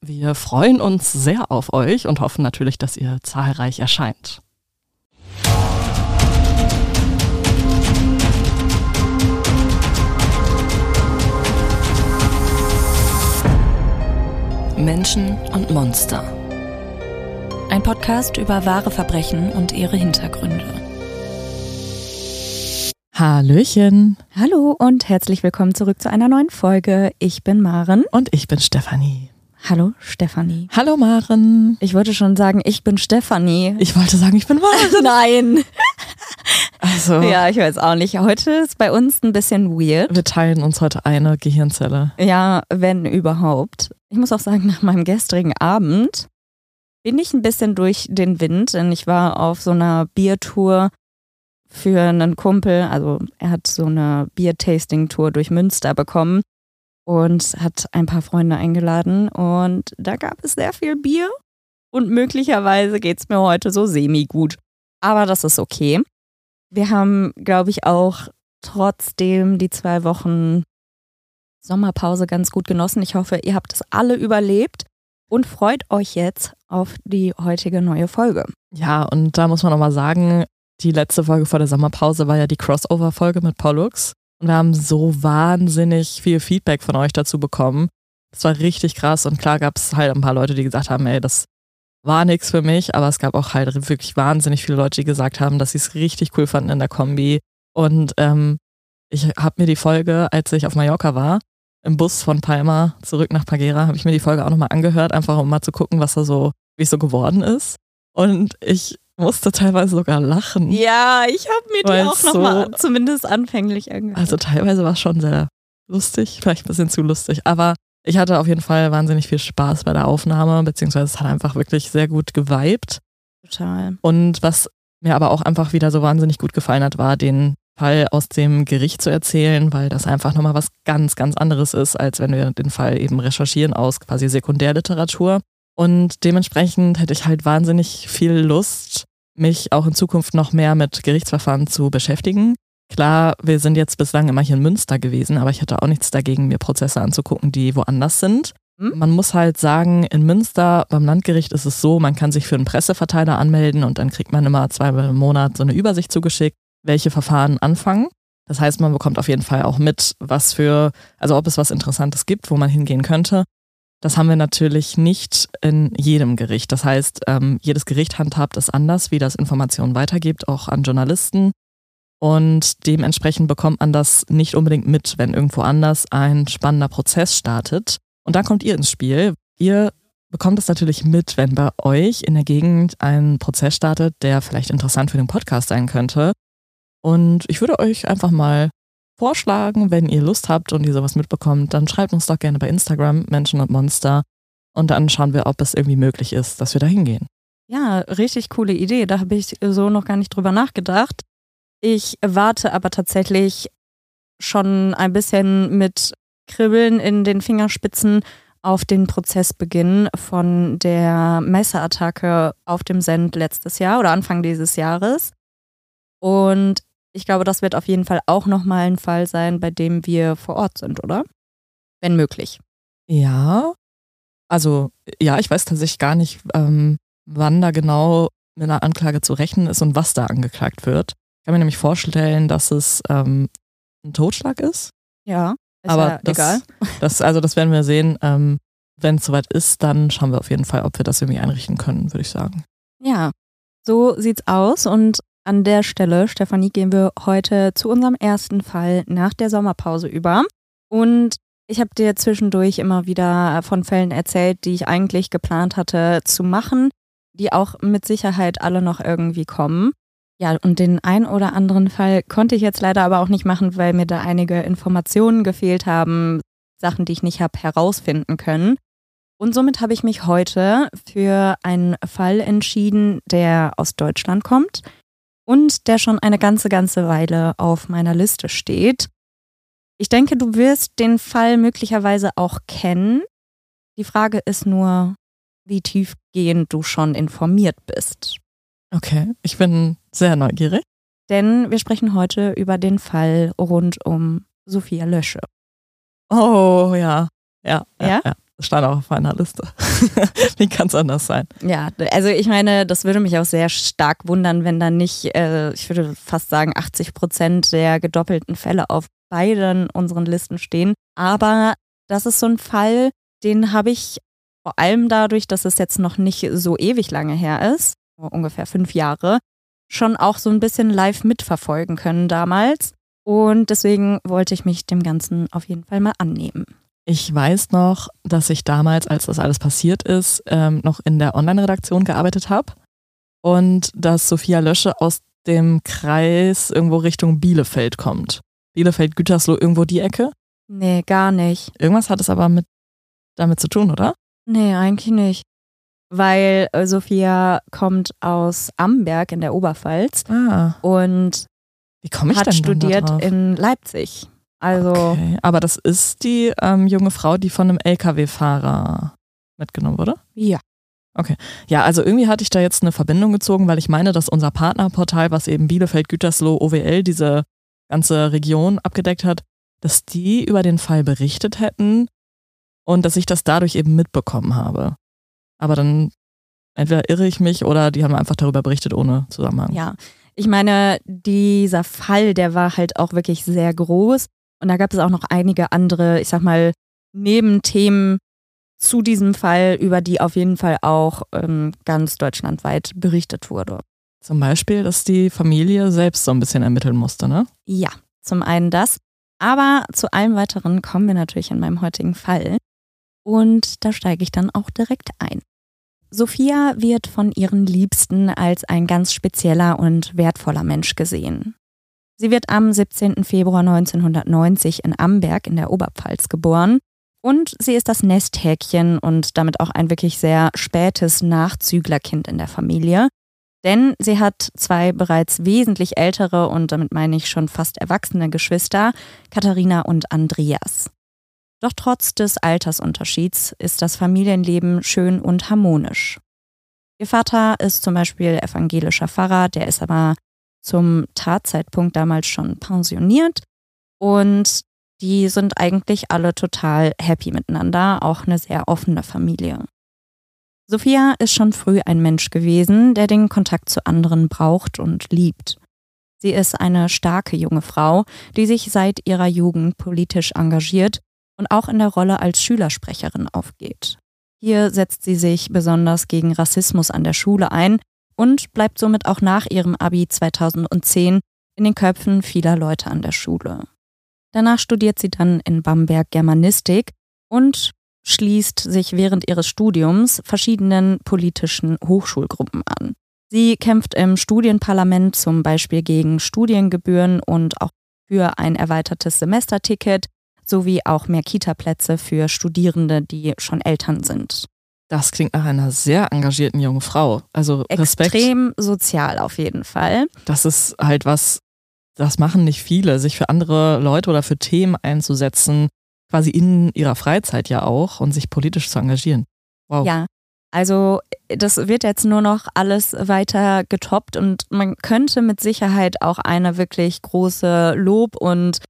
Wir freuen uns sehr auf euch und hoffen natürlich, dass ihr zahlreich erscheint. Menschen und Monster. Ein Podcast über wahre Verbrechen und ihre Hintergründe. Hallöchen. Hallo und herzlich willkommen zurück zu einer neuen Folge. Ich bin Maren. Und ich bin Stefanie. Hallo Stefanie. Hallo Maren. Ich wollte schon sagen, ich bin Stefanie. Ich wollte sagen, ich bin Maren. Nein. Also, Ja, ich weiß auch nicht. Heute ist bei uns ein bisschen weird. wir teilen uns heute eine Gehirnzelle. Ja, wenn überhaupt. Ich muss auch sagen, nach meinem gestrigen Abend bin ich ein bisschen durch den Wind, denn ich war auf so einer Biertour für einen Kumpel. Also er hat so eine Bier-Tasting-Tour durch Münster bekommen und hat ein paar Freunde eingeladen und da gab es sehr viel Bier und möglicherweise geht es mir heute so semi-gut. Aber das ist okay. Wir haben, glaube ich, auch trotzdem die zwei Wochen Sommerpause ganz gut genossen. Ich hoffe, ihr habt es alle überlebt und freut euch jetzt auf die heutige neue Folge. Ja, und da muss man nochmal sagen, die letzte Folge vor der Sommerpause war ja die Crossover-Folge mit Pollux. Und wir haben so wahnsinnig viel Feedback von euch dazu bekommen. Das war richtig krass und klar gab es halt ein paar Leute, die gesagt haben, ey, das war nichts für mich, aber es gab auch halt wirklich wahnsinnig viele Leute, die gesagt haben, dass sie es richtig cool fanden in der Kombi. Und ähm, ich habe mir die Folge, als ich auf Mallorca war, im Bus von Palma zurück nach Pagera, habe ich mir die Folge auch nochmal angehört, einfach um mal zu gucken, was da so, wie es so geworden ist. Und ich musste teilweise sogar lachen. Ja, ich habe mir die auch so- nochmal zumindest anfänglich angehört. Also teilweise war es schon sehr lustig, vielleicht ein bisschen zu lustig, aber ich hatte auf jeden Fall wahnsinnig viel Spaß bei der Aufnahme, beziehungsweise es hat einfach wirklich sehr gut geweibt. total. Und was mir aber auch einfach wieder so wahnsinnig gut gefallen hat, war den Fall aus dem Gericht zu erzählen, weil das einfach nochmal was ganz, ganz anderes ist, als wenn wir den Fall eben recherchieren aus quasi Sekundärliteratur. Und dementsprechend hätte ich halt wahnsinnig viel Lust, mich auch in Zukunft noch mehr mit Gerichtsverfahren zu beschäftigen. Klar, wir sind jetzt bislang immer hier in Münster gewesen, aber ich hätte auch nichts dagegen, mir Prozesse anzugucken, die woanders sind. Hm? Man muss halt sagen, in Münster beim Landgericht ist es so, man kann sich für einen Presseverteiler anmelden und dann kriegt man immer zweimal im Monat so eine Übersicht zugeschickt, welche Verfahren anfangen. Das heißt, man bekommt auf jeden Fall auch mit, was für, also ob es was Interessantes gibt, wo man hingehen könnte. Das haben wir natürlich nicht in jedem Gericht. Das heißt, ähm, jedes Gericht handhabt es anders, wie das Informationen weitergibt, auch an Journalisten. Und dementsprechend bekommt man das nicht unbedingt mit, wenn irgendwo anders ein spannender Prozess startet. Und da kommt ihr ins Spiel. Ihr bekommt es natürlich mit, wenn bei euch in der Gegend ein Prozess startet, der vielleicht interessant für den Podcast sein könnte. Und ich würde euch einfach mal vorschlagen, wenn ihr Lust habt und ihr sowas mitbekommt, dann schreibt uns doch gerne bei Instagram Menschen und Monster und dann schauen wir, ob es irgendwie möglich ist, dass wir da hingehen. Ja, richtig coole Idee. Da habe ich so noch gar nicht drüber nachgedacht. Ich warte aber tatsächlich schon ein bisschen mit Kribbeln in den Fingerspitzen auf den Prozessbeginn von der Messerattacke auf dem Send letztes Jahr oder Anfang dieses Jahres. Und ich glaube, das wird auf jeden Fall auch nochmal ein Fall sein, bei dem wir vor Ort sind, oder? Wenn möglich. Ja, also ja, ich weiß tatsächlich gar nicht, ähm, wann da genau mit einer Anklage zu rechnen ist und was da angeklagt wird. Ich kann mir nämlich vorstellen, dass es ähm, ein Totschlag ist. Ja, ist Aber ja das, egal. Das, also das werden wir sehen. Ähm, Wenn es soweit ist, dann schauen wir auf jeden Fall, ob wir das irgendwie einrichten können, würde ich sagen. Ja, so sieht's aus. Und an der Stelle, Stefanie, gehen wir heute zu unserem ersten Fall nach der Sommerpause über. Und ich habe dir zwischendurch immer wieder von Fällen erzählt, die ich eigentlich geplant hatte zu machen, die auch mit Sicherheit alle noch irgendwie kommen. Ja, und den ein oder anderen Fall konnte ich jetzt leider aber auch nicht machen, weil mir da einige Informationen gefehlt haben, Sachen, die ich nicht habe herausfinden können. Und somit habe ich mich heute für einen Fall entschieden, der aus Deutschland kommt und der schon eine ganze, ganze Weile auf meiner Liste steht. Ich denke, du wirst den Fall möglicherweise auch kennen. Die Frage ist nur, wie tiefgehend du schon informiert bist. Okay, ich bin sehr neugierig. Denn wir sprechen heute über den Fall rund um Sophia Lösche. Oh ja. Ja, ja, Ja? ja. Stand auch auf meiner Liste. Wie kann es anders sein? Ja, also ich meine, das würde mich auch sehr stark wundern, wenn dann nicht, äh, ich würde fast sagen, 80 Prozent der gedoppelten Fälle auf beiden unseren Listen stehen. Aber das ist so ein Fall, den habe ich vor allem dadurch, dass es jetzt noch nicht so ewig lange her ist, ungefähr fünf Jahre, schon auch so ein bisschen live mitverfolgen können damals. Und deswegen wollte ich mich dem Ganzen auf jeden Fall mal annehmen. Ich weiß noch, dass ich damals, als das alles passiert ist, ähm, noch in der Online-Redaktion gearbeitet habe und dass Sophia Lösche aus dem Kreis irgendwo Richtung Bielefeld kommt. Bielefeld, Gütersloh, irgendwo die Ecke. Nee, gar nicht. Irgendwas hat es aber mit damit zu tun, oder? Nee, eigentlich nicht. Weil äh, Sophia kommt aus Amberg in der Oberpfalz Ah, und wie ich hat studiert in Leipzig. Also, Okay, aber das ist die ähm, junge Frau, die von einem LKW-Fahrer mitgenommen wurde? ja. Ja, also irgendwie hatte ich da jetzt eine Verbindung gezogen, weil ich meine, dass unser Partnerportal, was eben Bielefeld, Gütersloh, OWL, diese ganze Region abgedeckt hat, dass die über den Fall berichtet hätten und dass ich das dadurch eben mitbekommen habe. Aber dann entweder irre ich mich oder die haben einfach darüber berichtet ohne Zusammenhang. Ja. Ich meine, dieser Fall, der war halt auch wirklich sehr groß. Und da gab es auch noch einige andere, ich sag mal, Nebenthemen zu diesem Fall, über die auf jeden Fall auch ähm, ganz deutschlandweit berichtet wurde. Zum Beispiel, dass die Familie selbst so ein bisschen ermitteln musste, ne? Ja, zum einen das. Aber zu allem weiteren kommen wir natürlich in meinem heutigen Fall. Und da steige ich dann auch direkt ein. Sophia wird von ihren Liebsten als ein ganz spezieller und wertvoller Mensch gesehen. Sie wird am 17. Februar 1990 in Amberg in der Oberpfalz geboren und sie ist das Nesthäkchen und damit auch ein wirklich sehr spätes Nachzüglerkind in der Familie. Denn sie hat zwei bereits wesentlich ältere und damit meine ich schon fast erwachsene Geschwister, Katharina und Andreas. Doch trotz des Altersunterschieds ist das Familienleben schön und harmonisch. Ihr Vater ist zum Beispiel evangelischer Pfarrer, der ist aber zum Tatzeitpunkt damals schon pensioniert und die sind eigentlich alle total happy miteinander, auch eine sehr offene Familie. Sophia ist schon früh ein Mensch gewesen, der den Kontakt zu anderen braucht und liebt. Sie ist eine starke junge Frau, die sich seit ihrer Jugend politisch engagiert und auch in der Rolle als Schülersprecherin aufgeht. Hier setzt sie sich besonders gegen Rassismus an der Schule ein und bleibt somit auch nach ihrem Abi 2010 in den Köpfen vieler Leute an der Schule. Danach studiert sie dann in Bamberg Germanistik und schließt sich während ihres Studiums verschiedenen politischen Hochschulgruppen an. Sie kämpft im Studienparlament zum Beispiel gegen Studiengebühren und auch für ein erweitertes Semesterticket sowie auch mehr Kita-Plätze für Studierende, die schon Eltern sind. Das klingt nach einer sehr engagierten jungen Frau. Also Respekt. Extrem sozial auf jeden Fall. Das ist halt was, das machen nicht viele, sich für andere Leute oder für Themen einzusetzen, quasi in ihrer Freizeit ja auch und sich politisch zu engagieren. Wow. Ja, also das wird jetzt nur noch alles weiter getoppt und man könnte mit Sicherheit auch eine wirklich große Lob- und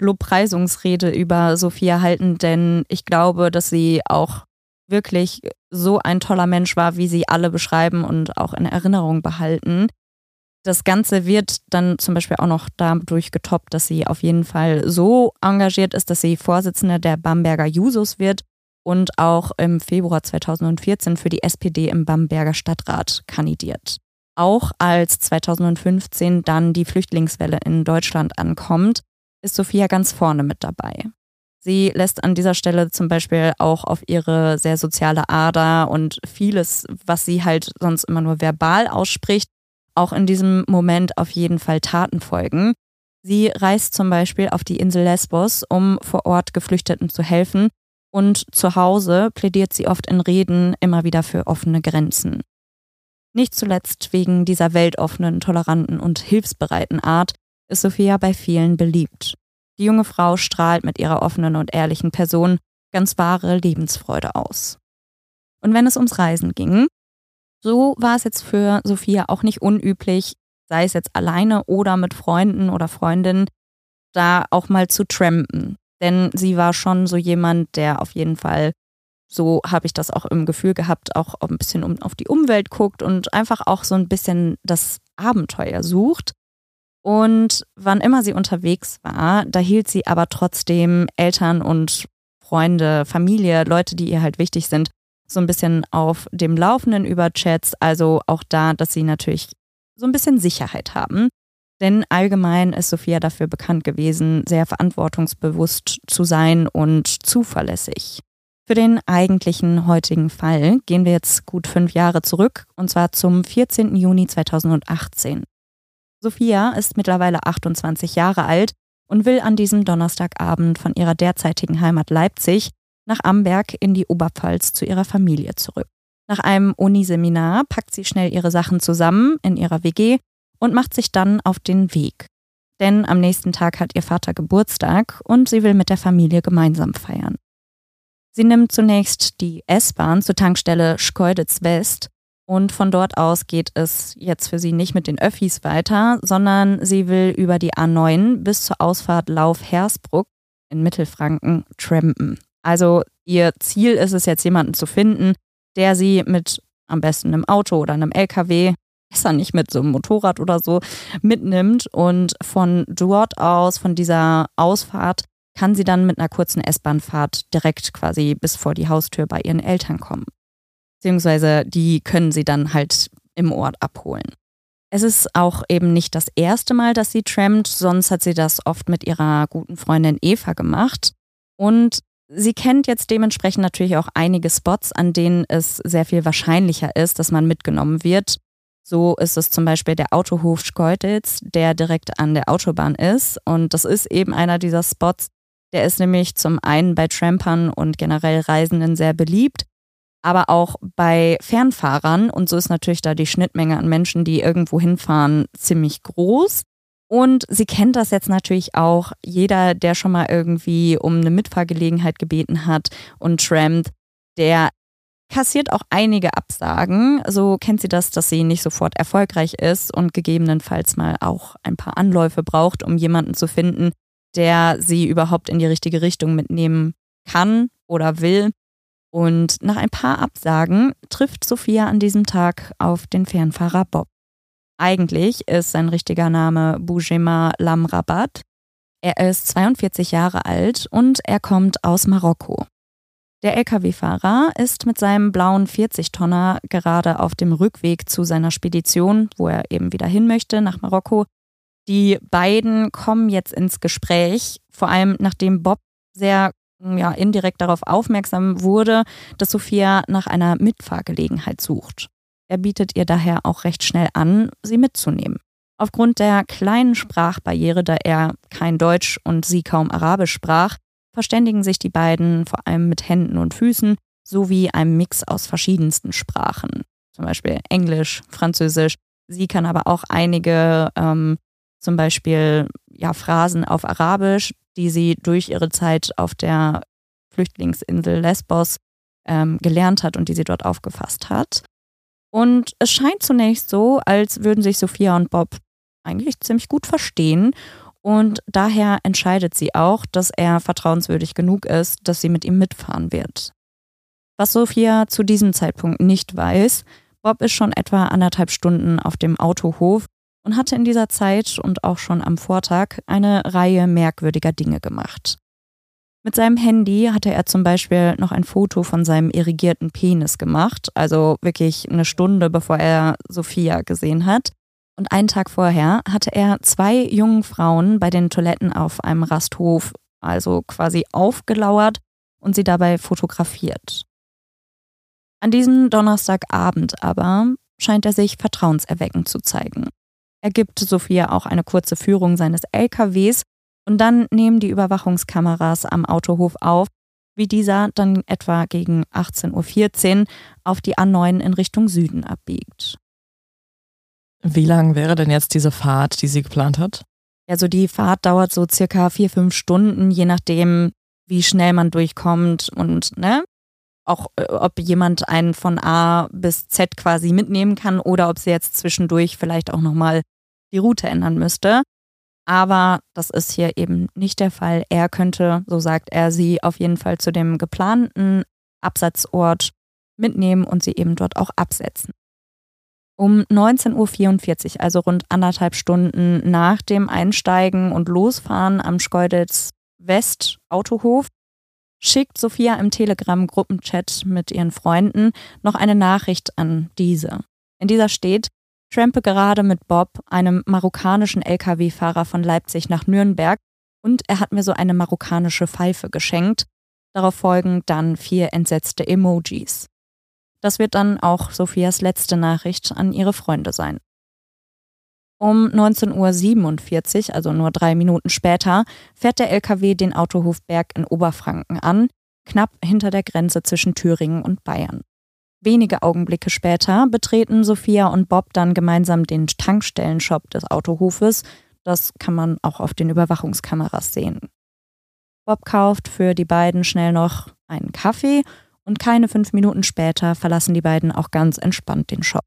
Lobpreisungsrede über Sophia halten, denn ich glaube, dass sie auch wirklich so ein toller Mensch war, wie sie alle beschreiben und auch in Erinnerung behalten. Das Ganze wird dann zum Beispiel auch noch dadurch getoppt, dass sie auf jeden Fall so engagiert ist, dass sie Vorsitzende der Bamberger Jusos wird und auch im Februar 2014 für die SPD im Bamberger Stadtrat kandidiert. Auch als 2015 dann die Flüchtlingswelle in Deutschland ankommt, ist Sophia ganz vorne mit dabei. Sie lässt an dieser Stelle zum Beispiel auch auf ihre sehr soziale Ader und vieles, was sie halt sonst immer nur verbal ausspricht, auch in diesem Moment auf jeden Fall Taten folgen. Sie reist zum Beispiel auf die Insel Lesbos, um vor Ort Geflüchteten zu helfen Und zu Hause plädiert sie oft in Reden immer wieder für offene Grenzen. Nicht zuletzt wegen dieser weltoffenen, toleranten und hilfsbereiten Art ist Sophia bei vielen beliebt. Die junge Frau strahlt mit ihrer offenen und ehrlichen Person ganz wahre Lebensfreude aus. Und wenn es ums Reisen ging, so war es jetzt für Sophia auch nicht unüblich, sei es jetzt alleine oder mit Freunden oder Freundinnen, da auch mal zu trampen. Denn sie war schon so jemand, der auf jeden Fall, so habe ich das auch im Gefühl gehabt, auch ein bisschen um, auf die Umwelt guckt und einfach auch so ein bisschen das Abenteuer sucht. Und wann immer sie unterwegs war, da hielt sie aber trotzdem Eltern und Freunde, Familie, Leute, die ihr halt wichtig sind, so ein bisschen auf dem Laufenden über Chats. Also auch da, dass sie natürlich so ein bisschen Sicherheit haben. Denn allgemein ist Sophia dafür bekannt gewesen, sehr verantwortungsbewusst zu sein und zuverlässig. Für den eigentlichen heutigen Fall gehen wir jetzt gut fünf Jahre zurück, und zwar zum 14. Juni 2018. Sophia ist mittlerweile 28 Jahre alt und will an diesem Donnerstagabend von ihrer derzeitigen Heimat Leipzig nach Amberg in die Oberpfalz zu ihrer Familie zurück. Nach einem Uniseminar packt sie schnell ihre Sachen zusammen in ihrer WG und macht sich dann auf den Weg. Denn am nächsten Tag hat ihr Vater Geburtstag und sie will mit der Familie gemeinsam feiern. Sie nimmt zunächst die S-Bahn zur Tankstelle Schkeuditz West und von dort aus geht es jetzt für sie nicht mit den Öffis weiter, sondern sie will über die A9 bis zur Ausfahrt Lauf-Hersbruck in Mittelfranken trampen. Also ihr Ziel ist es jetzt, jemanden zu finden, der sie mit am besten einem Auto oder einem LKW, besser nicht mit so einem Motorrad oder so, mitnimmt. Und von dort aus, von dieser Ausfahrt, kann sie dann mit einer kurzen S-Bahn-Fahrt direkt quasi bis vor die Haustür bei ihren Eltern kommen beziehungsweise die können sie dann halt im Ort abholen. Es ist auch eben nicht das erste Mal, dass sie trampt, sonst hat sie das oft mit ihrer guten Freundin Eva gemacht. Und sie kennt jetzt dementsprechend natürlich auch einige Spots, an denen es sehr viel wahrscheinlicher ist, dass man mitgenommen wird. So ist es zum Beispiel der Autohof Schkeutitz, der direkt an der Autobahn ist. Und das ist eben einer dieser Spots. Der ist nämlich zum einen bei Trampern und generell Reisenden sehr beliebt aber auch bei Fernfahrern. Und so ist natürlich da die Schnittmenge an Menschen, die irgendwo hinfahren, ziemlich groß. Und sie kennt das jetzt natürlich auch. Jeder, der schon mal irgendwie um eine Mitfahrgelegenheit gebeten hat und trampt, der kassiert auch einige Absagen. So kennt sie das, dass sie nicht sofort erfolgreich ist und gegebenenfalls mal auch ein paar Anläufe braucht, um jemanden zu finden, der sie überhaupt in die richtige Richtung mitnehmen kann oder will. Und nach ein paar Absagen trifft Sophia an diesem Tag auf den Fernfahrer Bob. Eigentlich ist sein richtiger Name Boujema Lamrabat. Er ist 42 Jahre alt und er kommt aus Marokko. Der Lkw-Fahrer ist mit seinem blauen 40-Tonner gerade auf dem Rückweg zu seiner Spedition, wo er eben wieder hin möchte, nach Marokko. Die beiden kommen jetzt ins Gespräch, vor allem nachdem Bob sehr ja, indirekt darauf aufmerksam wurde, dass Sophia nach einer Mitfahrgelegenheit sucht. Er bietet ihr daher auch recht schnell an, sie mitzunehmen. Aufgrund der kleinen Sprachbarriere, da er kein Deutsch und sie kaum Arabisch sprach, verständigen sich die beiden vor allem mit Händen und Füßen sowie einem Mix aus verschiedensten Sprachen. Zum Beispiel Englisch, Französisch. Sie kann aber auch einige, ähm, zum Beispiel ja, Phrasen auf Arabisch, die sie durch ihre Zeit auf der Flüchtlingsinsel Lesbos ähm, gelernt hat und die sie dort aufgefasst hat. Und es scheint zunächst so, als würden sich Sophia und Bob eigentlich ziemlich gut verstehen. Und daher entscheidet sie auch, dass er vertrauenswürdig genug ist, dass sie mit ihm mitfahren wird. Was Sophia zu diesem Zeitpunkt nicht weiß, Bob ist schon etwa anderthalb Stunden auf dem Autohof und hatte in dieser Zeit und auch schon am Vortag eine Reihe merkwürdiger Dinge gemacht. Mit seinem Handy hatte er zum Beispiel noch ein Foto von seinem irrigierten Penis gemacht, also wirklich eine Stunde bevor er Sophia gesehen hat. Und einen Tag vorher hatte er zwei jungen Frauen bei den Toiletten auf einem Rasthof, also quasi aufgelauert und sie dabei fotografiert. An diesem Donnerstagabend aber scheint er sich vertrauenserweckend zu zeigen. Er gibt Sophia auch eine kurze Führung seines LKWs und dann nehmen die Überwachungskameras am Autohof auf, wie dieser dann etwa gegen 18.14 Uhr auf die A9 in Richtung Süden abbiegt. Wie lang wäre denn jetzt diese Fahrt, die sie geplant hat? Also die Fahrt dauert so circa vier, fünf Stunden, je nachdem, wie schnell man durchkommt und ne, auch äh, ob jemand einen von A bis Z quasi mitnehmen kann oder ob sie jetzt zwischendurch vielleicht auch nochmal die Route ändern müsste. Aber das ist hier eben nicht der Fall. Er könnte, so sagt er, sie auf jeden Fall zu dem geplanten Absatzort mitnehmen und sie eben dort auch absetzen. Um 19.44 Uhr, also rund anderthalb Stunden nach dem Einsteigen und Losfahren am Schkeuditz West Autohof, schickt Sophia im Telegram-Gruppenchat mit ihren Freunden noch eine Nachricht an diese. In dieser steht, trampe gerade mit Bob, einem marokkanischen Lkw-Fahrer von Leipzig nach Nürnberg, und er hat mir so eine marokkanische Pfeife geschenkt. Darauf folgen dann vier entsetzte Emojis. Das wird dann auch Sophias letzte Nachricht an ihre Freunde sein. Um 19.47 Uhr, also nur drei Minuten später, fährt der LKW den Autohof Berg in Oberfranken an, knapp hinter der Grenze zwischen Thüringen und Bayern. Wenige Augenblicke später betreten Sophia und Bob dann gemeinsam den Tankstellenshop des Autohofes. Das kann man auch auf den Überwachungskameras sehen. Bob kauft für die beiden schnell noch einen Kaffee und keine fünf Minuten später verlassen die beiden auch ganz entspannt den Shop.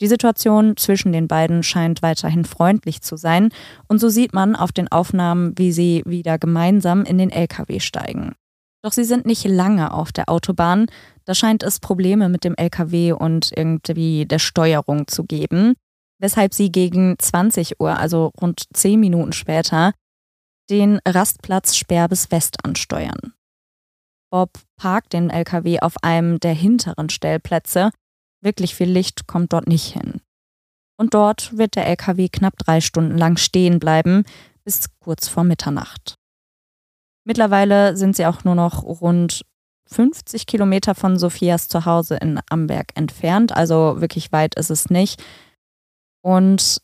Die Situation zwischen den beiden scheint weiterhin freundlich zu sein und so sieht man auf den Aufnahmen, wie sie wieder gemeinsam in den LKW steigen. Doch sie sind nicht lange auf der Autobahn, da scheint es Probleme mit dem LKW und irgendwie der Steuerung zu geben, weshalb sie gegen 20 Uhr, also rund 10 Minuten später, den Rastplatz Sperbes West ansteuern. Bob parkt den LKW auf einem der hinteren Stellplätze. Wirklich viel Licht kommt dort nicht hin. Und dort wird der LKW knapp drei Stunden lang stehen bleiben, bis kurz vor Mitternacht. Mittlerweile sind sie auch nur noch rund 50 Kilometer von Sophias Zuhause in Amberg entfernt, also wirklich weit ist es nicht. Und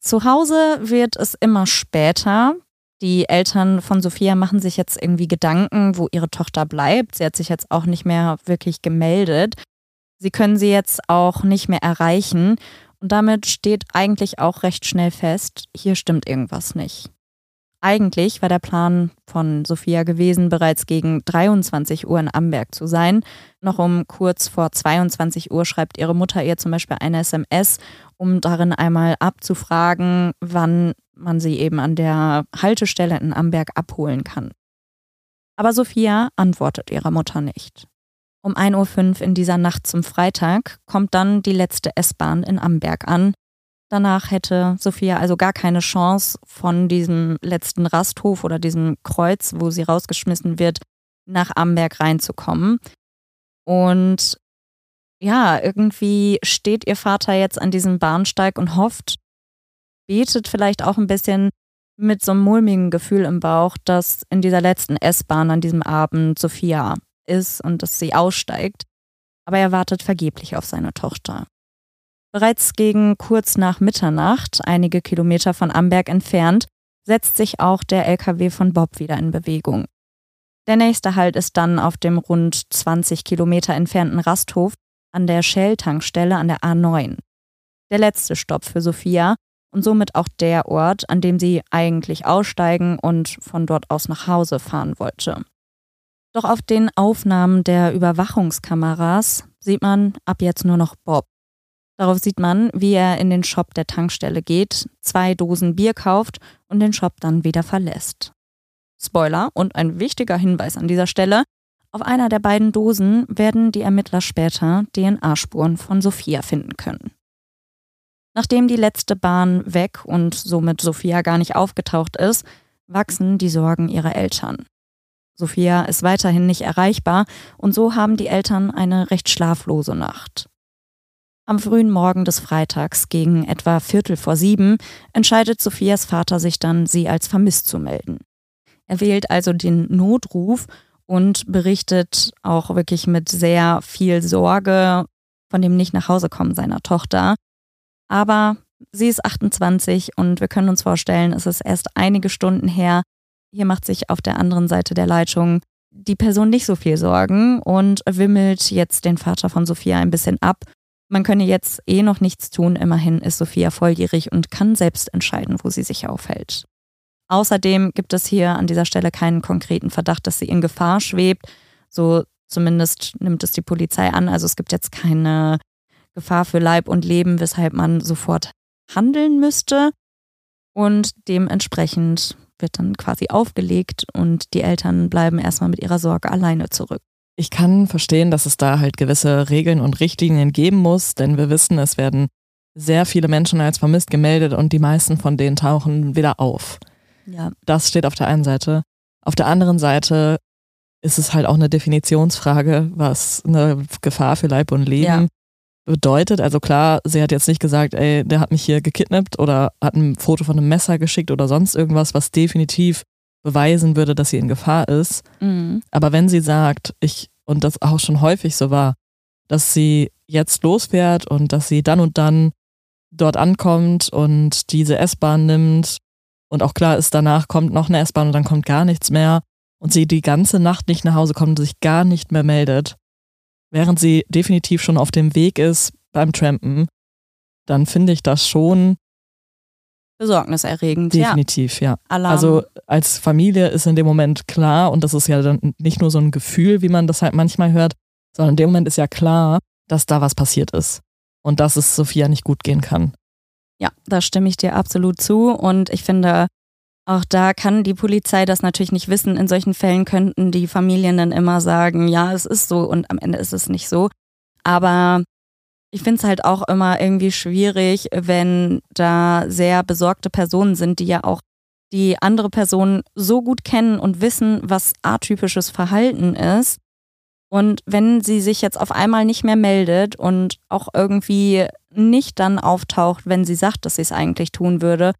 zu Hause wird es immer später. Die Eltern von Sophia machen sich jetzt irgendwie Gedanken, wo ihre Tochter bleibt. Sie hat sich jetzt auch nicht mehr wirklich gemeldet. Sie können sie jetzt auch nicht mehr erreichen. Und damit steht eigentlich auch recht schnell fest, hier stimmt irgendwas nicht. Eigentlich war der Plan von Sophia gewesen, bereits gegen 23 Uhr in Amberg zu sein. Noch um kurz vor 22 Uhr schreibt ihre Mutter ihr zum Beispiel eine SMS, um darin einmal abzufragen, wann man sie eben an der Haltestelle in Amberg abholen kann. Aber Sophia antwortet ihrer Mutter nicht. Um 1.05 Uhr in dieser Nacht zum Freitag kommt dann die letzte S-Bahn in Amberg an, Danach hätte Sophia also gar keine Chance, von diesem letzten Rasthof oder diesem Kreuz, wo sie rausgeschmissen wird, nach Amberg reinzukommen. Und ja, irgendwie steht ihr Vater jetzt an diesem Bahnsteig und hofft, betet vielleicht auch ein bisschen mit so einem mulmigen Gefühl im Bauch, dass in dieser letzten S-Bahn an diesem Abend Sophia ist und dass sie aussteigt. Aber er wartet vergeblich auf seine Tochter. Bereits gegen kurz nach Mitternacht, einige Kilometer von Amberg entfernt, setzt sich auch der LKW von Bob wieder in Bewegung. Der nächste Halt ist dann auf dem rund 20 Kilometer entfernten Rasthof an der Shell-Tankstelle an der A9. Der letzte Stopp für Sophia und somit auch der Ort, an dem sie eigentlich aussteigen und von dort aus nach Hause fahren wollte. Doch auf den Aufnahmen der Überwachungskameras sieht man ab jetzt nur noch Bob. Darauf sieht man, wie er in den Shop der Tankstelle geht, zwei Dosen Bier kauft und den Shop dann wieder verlässt. Spoiler und ein wichtiger Hinweis an dieser Stelle. Auf einer der beiden Dosen werden die Ermittler später DNA-Spuren von Sophia finden können. Nachdem die letzte Bahn weg und somit Sophia gar nicht aufgetaucht ist, wachsen die Sorgen ihrer Eltern. Sophia ist weiterhin nicht erreichbar und so haben die Eltern eine recht schlaflose Nacht. Am frühen Morgen des Freitags gegen etwa Viertel vor sieben entscheidet Sophias Vater sich dann, sie als vermisst zu melden. Er wählt also den Notruf und berichtet auch wirklich mit sehr viel Sorge von dem nicht nach Hause kommen seiner Tochter. Aber sie ist 28 und wir können uns vorstellen, es ist erst einige Stunden her. Hier macht sich auf der anderen Seite der Leitung die Person nicht so viel Sorgen und wimmelt jetzt den Vater von Sophia ein bisschen ab. Man könne jetzt eh noch nichts tun, immerhin ist Sophia volljährig und kann selbst entscheiden, wo sie sich aufhält. Außerdem gibt es hier an dieser Stelle keinen konkreten Verdacht, dass sie in Gefahr schwebt. So zumindest nimmt es die Polizei an. Also es gibt jetzt keine Gefahr für Leib und Leben, weshalb man sofort handeln müsste. Und dementsprechend wird dann quasi aufgelegt und die Eltern bleiben erstmal mit ihrer Sorge alleine zurück. Ich kann verstehen, dass es da halt gewisse Regeln und Richtlinien geben muss, denn wir wissen, es werden sehr viele Menschen als vermisst gemeldet und die meisten von denen tauchen wieder auf. Ja. Das steht auf der einen Seite. Auf der anderen Seite ist es halt auch eine Definitionsfrage, was eine Gefahr für Leib und Leben ja. bedeutet. Also klar, sie hat jetzt nicht gesagt, ey, der hat mich hier gekidnappt oder hat ein Foto von einem Messer geschickt oder sonst irgendwas, was definitiv beweisen würde, dass sie in Gefahr ist. Mhm. Aber wenn sie sagt, ich, und das auch schon häufig so war, dass sie jetzt losfährt und dass sie dann und dann dort ankommt und diese S-Bahn nimmt und auch klar ist, danach kommt noch eine S-Bahn und dann kommt gar nichts mehr und sie die ganze Nacht nicht nach Hause kommt und sich gar nicht mehr meldet, während sie definitiv schon auf dem Weg ist beim Trampen, dann finde ich das schon besorgniserregend. Definitiv, ja. ja. Also als Familie ist in dem Moment klar, und das ist ja dann nicht nur so ein Gefühl, wie man das halt manchmal hört, sondern in dem Moment ist ja klar, dass da was passiert ist und dass es Sophia nicht gut gehen kann. Ja, da stimme ich dir absolut zu und ich finde, auch da kann die Polizei das natürlich nicht wissen. In solchen Fällen könnten die Familien dann immer sagen, ja, es ist so und am Ende ist es nicht so. Aber ich finde es halt auch immer irgendwie schwierig, wenn da sehr besorgte Personen sind, die ja auch die andere Person so gut kennen und wissen, was atypisches Verhalten ist. Und wenn sie sich jetzt auf einmal nicht mehr meldet und auch irgendwie nicht dann auftaucht, wenn sie sagt, dass sie es eigentlich tun würde,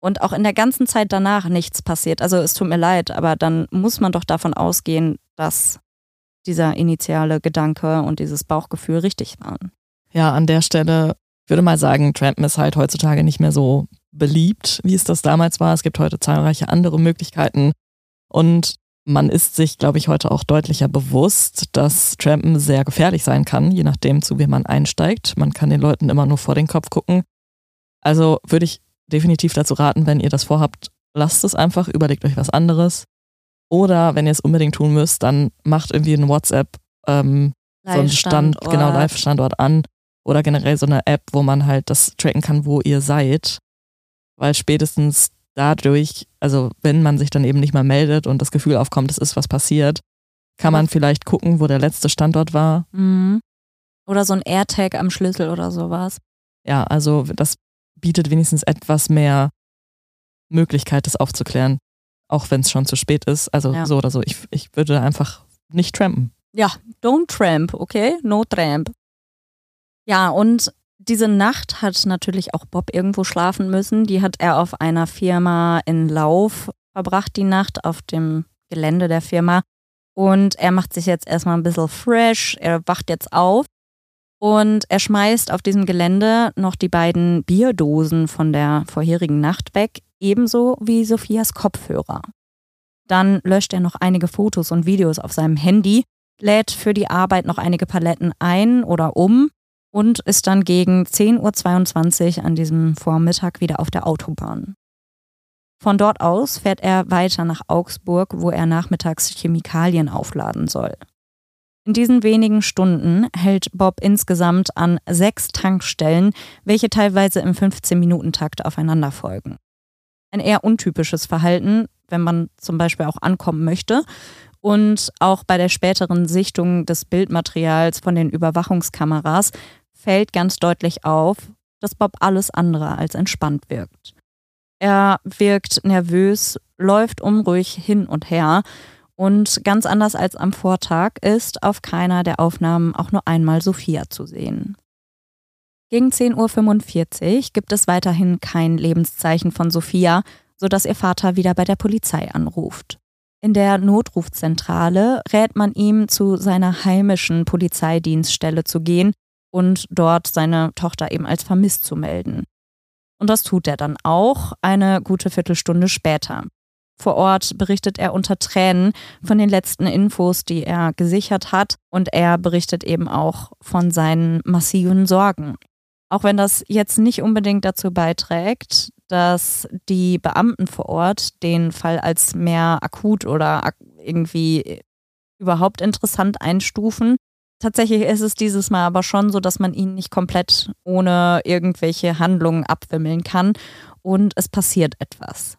und auch in der ganzen Zeit danach nichts passiert, also es tut mir leid, aber dann muss man doch davon ausgehen, dass dieser initiale Gedanke und dieses Bauchgefühl richtig waren. Ja, an der Stelle würde mal sagen, Trampen ist halt heutzutage nicht mehr so beliebt, wie es das damals war. Es gibt heute zahlreiche andere Möglichkeiten und man ist sich, glaube ich, heute auch deutlicher bewusst, dass Trampen sehr gefährlich sein kann, je nachdem, zu wem man einsteigt. Man kann den Leuten immer nur vor den Kopf gucken. Also würde ich definitiv dazu raten, wenn ihr das vorhabt, lasst es einfach, überlegt euch was anderes. Oder wenn ihr es unbedingt tun müsst, dann macht irgendwie ein WhatsApp ähm, so einen Stand, genau, Live-Standort an. Oder generell so eine App, wo man halt das tracken kann, wo ihr seid. Weil spätestens dadurch, also wenn man sich dann eben nicht mehr meldet und das Gefühl aufkommt, es ist was passiert, kann man vielleicht gucken, wo der letzte Standort war. Mhm. Oder so ein AirTag am Schlüssel oder sowas. Ja, also das bietet wenigstens etwas mehr Möglichkeit, das aufzuklären, auch wenn es schon zu spät ist. Also ja. so oder so. Ich, ich würde einfach nicht trampen. Ja, don't tramp, okay? No tramp. Ja, und diese Nacht hat natürlich auch Bob irgendwo schlafen müssen. Die hat er auf einer Firma in Lauf verbracht, die Nacht auf dem Gelände der Firma. Und er macht sich jetzt erstmal ein bisschen fresh. Er wacht jetzt auf und er schmeißt auf diesem Gelände noch die beiden Bierdosen von der vorherigen Nacht weg, ebenso wie Sophias Kopfhörer. Dann löscht er noch einige Fotos und Videos auf seinem Handy, lädt für die Arbeit noch einige Paletten ein oder um und ist dann gegen 10.22 Uhr an diesem Vormittag wieder auf der Autobahn. Von dort aus fährt er weiter nach Augsburg, wo er nachmittags Chemikalien aufladen soll. In diesen wenigen Stunden hält Bob insgesamt an sechs Tankstellen, welche teilweise im 15-Minuten-Takt aufeinander folgen. Ein eher untypisches Verhalten, wenn man zum Beispiel auch ankommen möchte. Und auch bei der späteren Sichtung des Bildmaterials von den Überwachungskameras fällt ganz deutlich auf, dass Bob alles andere als entspannt wirkt. Er wirkt nervös, läuft unruhig hin und her und ganz anders als am Vortag ist auf keiner der Aufnahmen auch nur einmal Sophia zu sehen. Gegen 10.45 Uhr gibt es weiterhin kein Lebenszeichen von Sophia, sodass ihr Vater wieder bei der Polizei anruft. In der Notrufzentrale rät man ihm, zu seiner heimischen Polizeidienststelle zu gehen und dort seine Tochter eben als vermisst zu melden. Und das tut er dann auch eine gute Viertelstunde später. Vor Ort berichtet er unter Tränen von den letzten Infos, die er gesichert hat und er berichtet eben auch von seinen massiven Sorgen. Auch wenn das jetzt nicht unbedingt dazu beiträgt, dass die Beamten vor Ort den Fall als mehr akut oder irgendwie überhaupt interessant einstufen. Tatsächlich ist es dieses Mal aber schon so, dass man ihn nicht komplett ohne irgendwelche Handlungen abwimmeln kann und es passiert etwas.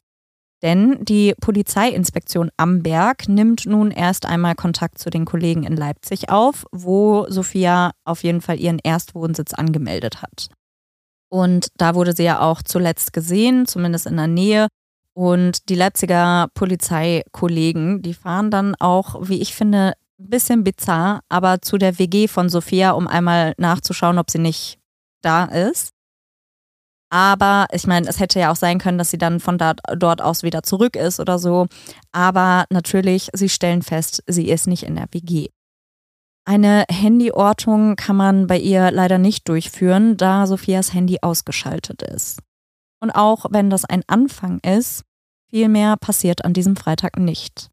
Denn die Polizeiinspektion Amberg nimmt nun erst einmal Kontakt zu den Kollegen in Leipzig auf, wo Sophia auf jeden Fall ihren Erstwohnsitz angemeldet hat. Und da wurde sie ja auch zuletzt gesehen, zumindest in der Nähe. Und die Leipziger Polizeikollegen, die fahren dann auch, wie ich finde, ein bisschen bizarr, aber zu der WG von Sophia, um einmal nachzuschauen, ob sie nicht da ist. Aber ich meine, es hätte ja auch sein können, dass sie dann von da, dort aus wieder zurück ist oder so. Aber natürlich, sie stellen fest, sie ist nicht in der WG. Eine Handyortung kann man bei ihr leider nicht durchführen, da Sophias Handy ausgeschaltet ist. Und auch wenn das ein Anfang ist, viel mehr passiert an diesem Freitag nicht.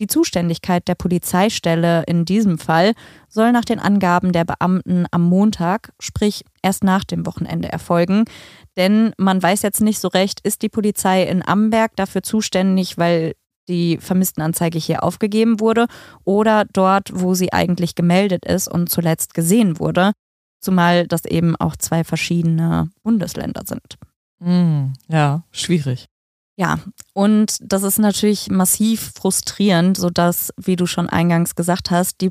Die Zuständigkeit der Polizeistelle in diesem Fall soll nach den Angaben der Beamten am Montag, sprich erst nach dem Wochenende erfolgen. Denn man weiß jetzt nicht so recht, ist die Polizei in Amberg dafür zuständig, weil die Vermisstenanzeige hier aufgegeben wurde oder dort, wo sie eigentlich gemeldet ist und zuletzt gesehen wurde. Zumal das eben auch zwei verschiedene Bundesländer sind. Mm, ja, schwierig. Ja, und das ist natürlich massiv frustrierend, sodass, wie du schon eingangs gesagt hast, die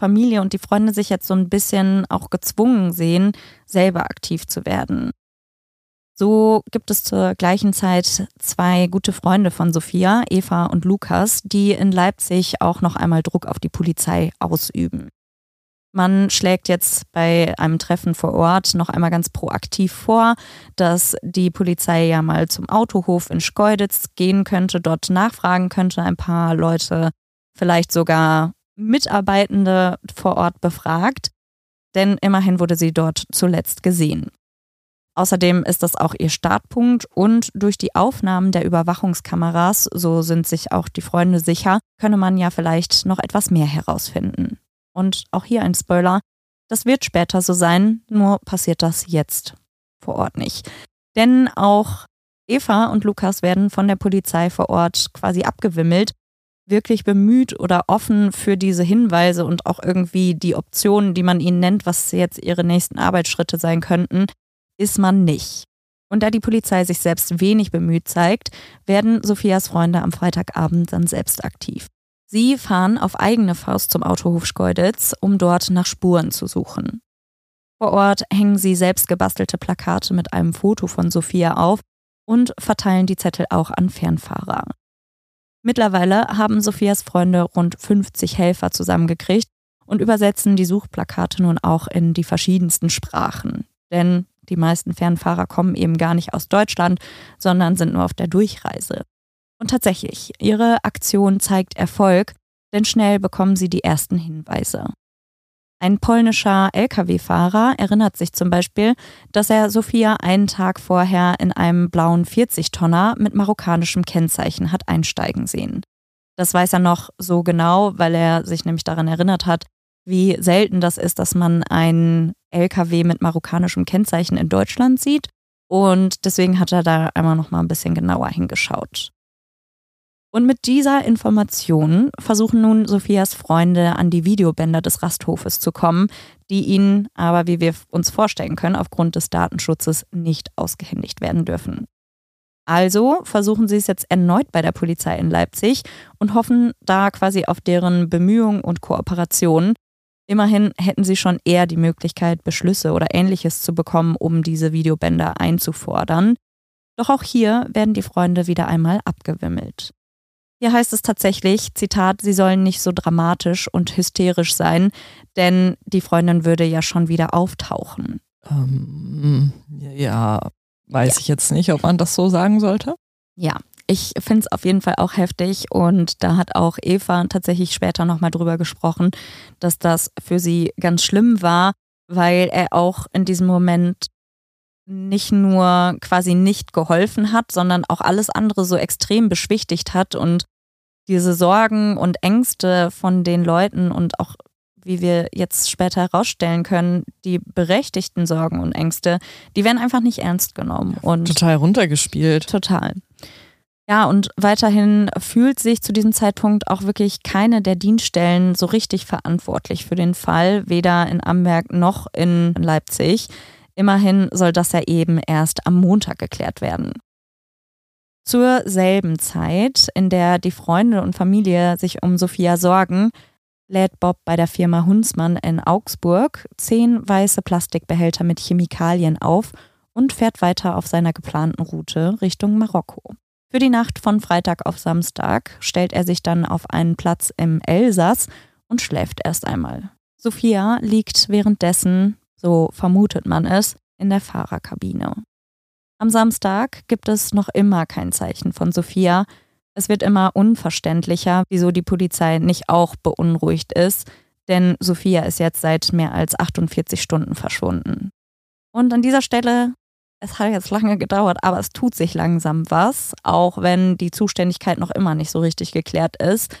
Familie und die Freunde sich jetzt so ein bisschen auch gezwungen sehen, selber aktiv zu werden. So gibt es zur gleichen Zeit zwei gute Freunde von Sophia, Eva und Lukas, die in Leipzig auch noch einmal Druck auf die Polizei ausüben. Man schlägt jetzt bei einem Treffen vor Ort noch einmal ganz proaktiv vor, dass die Polizei ja mal zum Autohof in Schkeuditz gehen könnte, dort nachfragen könnte, ein paar Leute, vielleicht sogar Mitarbeitende vor Ort befragt, denn immerhin wurde sie dort zuletzt gesehen. Außerdem ist das auch ihr Startpunkt und durch die Aufnahmen der Überwachungskameras, so sind sich auch die Freunde sicher, könne man ja vielleicht noch etwas mehr herausfinden. Und auch hier ein Spoiler. Das wird später so sein, nur passiert das jetzt vor Ort nicht. Denn auch Eva und Lukas werden von der Polizei vor Ort quasi abgewimmelt, wirklich bemüht oder offen für diese Hinweise und auch irgendwie die Optionen, die man ihnen nennt, was jetzt ihre nächsten Arbeitsschritte sein könnten, ist man nicht. Und da die Polizei sich selbst wenig bemüht zeigt, werden Sophias Freunde am Freitagabend dann selbst aktiv. Sie fahren auf eigene Faust zum Autohof Schkeuditz, um dort nach Spuren zu suchen. Vor Ort hängen sie selbst gebastelte Plakate mit einem Foto von Sophia auf und verteilen die Zettel auch an Fernfahrer. Mittlerweile haben Sophias Freunde rund 50 Helfer zusammengekriegt und übersetzen die Suchplakate nun auch in die verschiedensten Sprachen. Denn die meisten Fernfahrer kommen eben gar nicht aus Deutschland, sondern sind nur auf der Durchreise. Und tatsächlich, ihre Aktion zeigt Erfolg, denn schnell bekommen sie die ersten Hinweise. Ein polnischer Lkw-Fahrer erinnert sich zum Beispiel, dass er Sophia einen Tag vorher in einem blauen 40-Tonner mit marokkanischem Kennzeichen hat einsteigen sehen. Das weiß er noch so genau, weil er sich nämlich daran erinnert hat, wie selten das ist, dass man einen Lkw mit marokkanischem Kennzeichen in Deutschland sieht. Und deswegen hat er da einmal noch mal ein bisschen genauer hingeschaut. Und mit dieser Information versuchen nun Sophias Freunde an die Videobänder des Rasthofes zu kommen, die ihnen aber, wie wir uns vorstellen können, aufgrund des Datenschutzes nicht ausgehändigt werden dürfen. Also versuchen sie es jetzt erneut bei der Polizei in Leipzig und hoffen da quasi auf deren Bemühungen und Kooperation. Immerhin hätten sie schon eher die Möglichkeit, Beschlüsse oder ähnliches zu bekommen, um diese Videobänder einzufordern. Doch auch hier werden die Freunde wieder einmal abgewimmelt. Hier heißt es tatsächlich, Zitat, sie sollen nicht so dramatisch und hysterisch sein, denn die Freundin würde ja schon wieder auftauchen. Ähm, ja, weiß ja. ich jetzt nicht, ob man das so sagen sollte. Ja, ich finde es auf jeden Fall auch heftig und da hat auch Eva tatsächlich später nochmal drüber gesprochen, dass das für sie ganz schlimm war, weil er auch in diesem Moment nicht nur quasi nicht geholfen hat, sondern auch alles andere so extrem beschwichtigt hat und diese Sorgen und Ängste von den Leuten und auch, wie wir jetzt später herausstellen können, die berechtigten Sorgen und Ängste, die werden einfach nicht ernst genommen. Und total runtergespielt. Total. Ja, und weiterhin fühlt sich zu diesem Zeitpunkt auch wirklich keine der Dienststellen so richtig verantwortlich für den Fall, weder in Amberg noch in Leipzig. Immerhin soll das ja eben erst am Montag geklärt werden. Zur selben Zeit, in der die Freunde und Familie sich um Sophia sorgen, lädt Bob bei der Firma Hundsmann in Augsburg zehn weiße Plastikbehälter mit Chemikalien auf und fährt weiter auf seiner geplanten Route Richtung Marokko. Für die Nacht von Freitag auf Samstag stellt er sich dann auf einen Platz im Elsass und schläft erst einmal. Sophia liegt währenddessen, so vermutet man es, in der Fahrerkabine. Am Samstag gibt es noch immer kein Zeichen von Sophia. Es wird immer unverständlicher, wieso die Polizei nicht auch beunruhigt ist, denn Sophia ist jetzt seit mehr als 48 Stunden verschwunden. Und an dieser Stelle, es hat jetzt lange gedauert, aber es tut sich langsam was, auch wenn die Zuständigkeit noch immer nicht so richtig geklärt ist.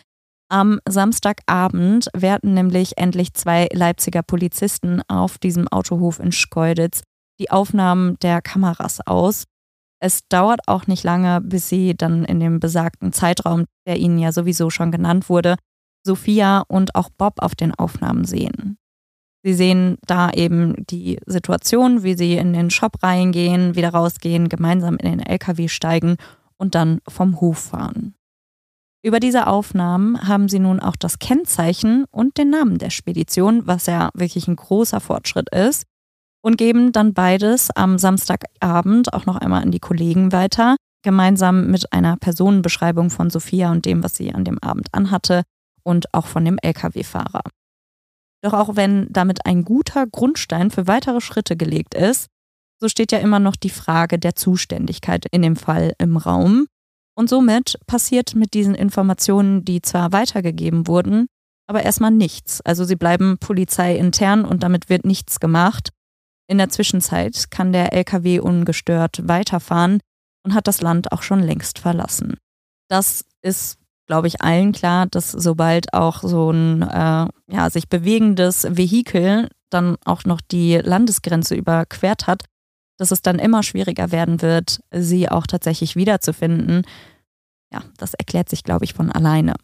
Am Samstagabend werten nämlich endlich zwei Leipziger Polizisten auf diesem Autohof in Schkeuditz die Aufnahmen der Kameras aus. Es dauert auch nicht lange, bis sie dann in dem besagten Zeitraum, der ihnen ja sowieso schon genannt wurde, Sophia und auch Bob auf den Aufnahmen sehen. Sie sehen da eben die Situation, wie sie in den Shop reingehen, wieder rausgehen, gemeinsam in den LKW steigen und dann vom Hof fahren. Über diese Aufnahmen haben sie nun auch das Kennzeichen und den Namen der Spedition, was ja wirklich ein großer Fortschritt ist und geben dann beides am Samstagabend auch noch einmal an die Kollegen weiter, gemeinsam mit einer Personenbeschreibung von Sophia und dem, was sie an dem Abend anhatte und auch von dem Lkw-Fahrer. Doch auch wenn damit ein guter Grundstein für weitere Schritte gelegt ist, so steht ja immer noch die Frage der Zuständigkeit in dem Fall im Raum. Und somit passiert mit diesen Informationen, die zwar weitergegeben wurden, aber erstmal nichts. Also sie bleiben polizeiintern und damit wird nichts gemacht. In der Zwischenzeit kann der LKW ungestört weiterfahren und hat das Land auch schon längst verlassen. Das ist, glaube ich, allen klar, dass sobald auch so ein äh, ja, sich bewegendes Vehikel dann auch noch die Landesgrenze überquert hat, dass es dann immer schwieriger werden wird, sie auch tatsächlich wiederzufinden. Ja, das erklärt sich, glaube ich, von alleine.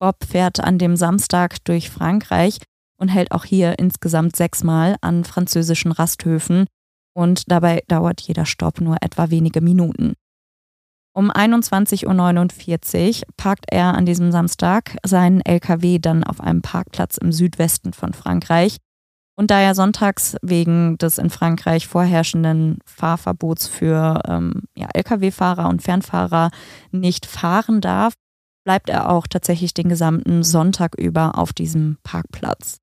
Bob fährt an dem Samstag durch Frankreich und hält auch hier insgesamt sechsmal an französischen Rasthöfen und dabei dauert jeder Stopp nur etwa wenige Minuten. Um 21.49 Uhr parkt er an diesem Samstag seinen LKW dann auf einem Parkplatz im Südwesten von Frankreich. Und da er sonntags wegen des in Frankreich vorherrschenden Fahrverbots für ähm, ja, Lkw-Fahrer und Fernfahrer nicht fahren darf, bleibt er auch tatsächlich den gesamten Sonntag über auf diesem Parkplatz.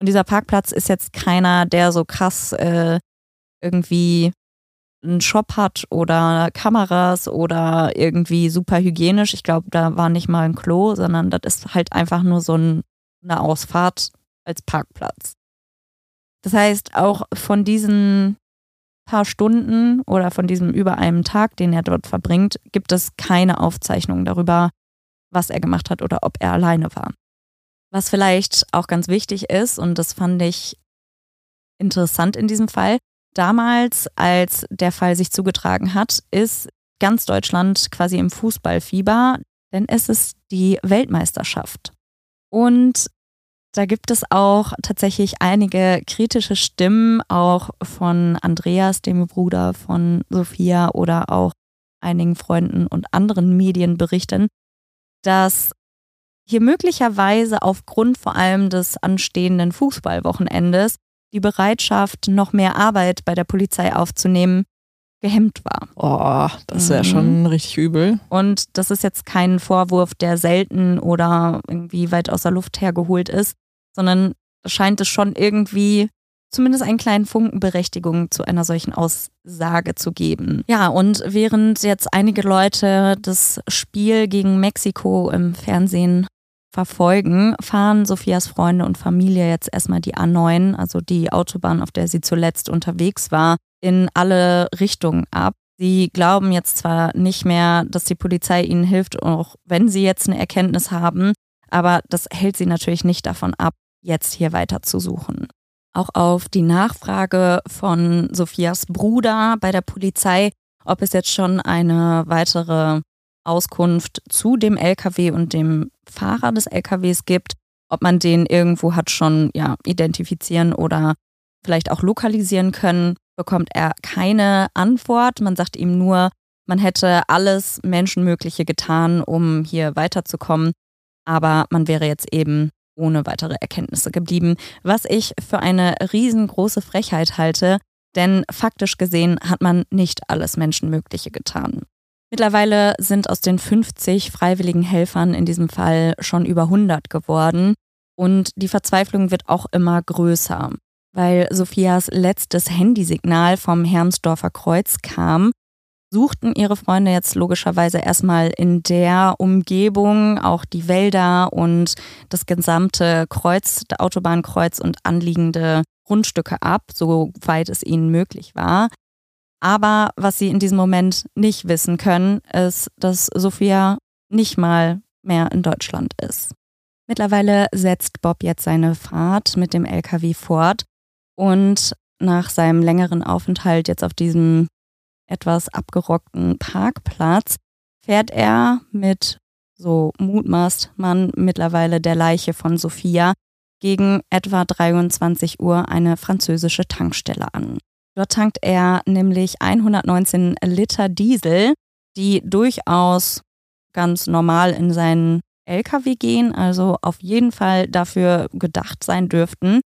Und dieser Parkplatz ist jetzt keiner, der so krass äh, irgendwie einen Shop hat oder Kameras oder irgendwie super hygienisch. Ich glaube, da war nicht mal ein Klo, sondern das ist halt einfach nur so ein, eine Ausfahrt als Parkplatz. Das heißt, auch von diesen paar Stunden oder von diesem über einem Tag, den er dort verbringt, gibt es keine Aufzeichnung darüber, was er gemacht hat oder ob er alleine war. Was vielleicht auch ganz wichtig ist, und das fand ich interessant in diesem Fall, damals, als der Fall sich zugetragen hat, ist ganz Deutschland quasi im Fußballfieber, denn es ist die Weltmeisterschaft. Und da gibt es auch tatsächlich einige kritische Stimmen, auch von Andreas, dem Bruder von Sophia, oder auch einigen Freunden und anderen Medienberichten, dass hier möglicherweise aufgrund vor allem des anstehenden Fußballwochenendes die Bereitschaft, noch mehr Arbeit bei der Polizei aufzunehmen, gehemmt war. Oh, das wäre mhm. schon richtig übel. Und das ist jetzt kein Vorwurf, der selten oder irgendwie weit aus der Luft hergeholt ist, sondern scheint es schon irgendwie zumindest einen kleinen Funken Berechtigung zu einer solchen Aussage zu geben. Ja, und während jetzt einige Leute das Spiel gegen Mexiko im Fernsehen verfolgen, fahren Sophias Freunde und Familie jetzt erstmal die A9, also die Autobahn, auf der sie zuletzt unterwegs war, in alle Richtungen ab. Sie glauben jetzt zwar nicht mehr, dass die Polizei ihnen hilft, auch wenn sie jetzt eine Erkenntnis haben, aber das hält sie natürlich nicht davon ab, jetzt hier weiter zu suchen. Auch auf die Nachfrage von Sophias Bruder bei der Polizei, ob es jetzt schon eine weitere Auskunft zu dem LKW und dem Fahrer des LKWs gibt, ob man den irgendwo hat schon ja, identifizieren oder vielleicht auch lokalisieren können, bekommt er keine Antwort. Man sagt ihm nur, man hätte alles Menschenmögliche getan, um hier weiterzukommen, aber man wäre jetzt eben ohne weitere Erkenntnisse geblieben, was ich für eine riesengroße Frechheit halte, denn faktisch gesehen hat man nicht alles Menschenmögliche getan. Mittlerweile sind aus den 50 freiwilligen Helfern in diesem Fall schon über 100 geworden und die Verzweiflung wird auch immer größer. Weil Sophias letztes Handysignal vom Hermsdorfer Kreuz kam, suchten ihre Freunde jetzt logischerweise erstmal in der Umgebung auch die Wälder und das gesamte Kreuz, Autobahnkreuz und anliegende Grundstücke ab, soweit es ihnen möglich war. Aber was sie in diesem Moment nicht wissen können, ist, dass Sophia nicht mal mehr in Deutschland ist. Mittlerweile setzt Bob jetzt seine Fahrt mit dem LKW fort und nach seinem längeren Aufenthalt jetzt auf diesem etwas abgerockten Parkplatz fährt er mit, so mutmaßt man mittlerweile, der Leiche von Sophia gegen etwa 23 Uhr eine französische Tankstelle an. Dort tankt er nämlich 119 Liter Diesel, die durchaus ganz normal in seinen LKW gehen, also auf jeden Fall dafür gedacht sein dürften.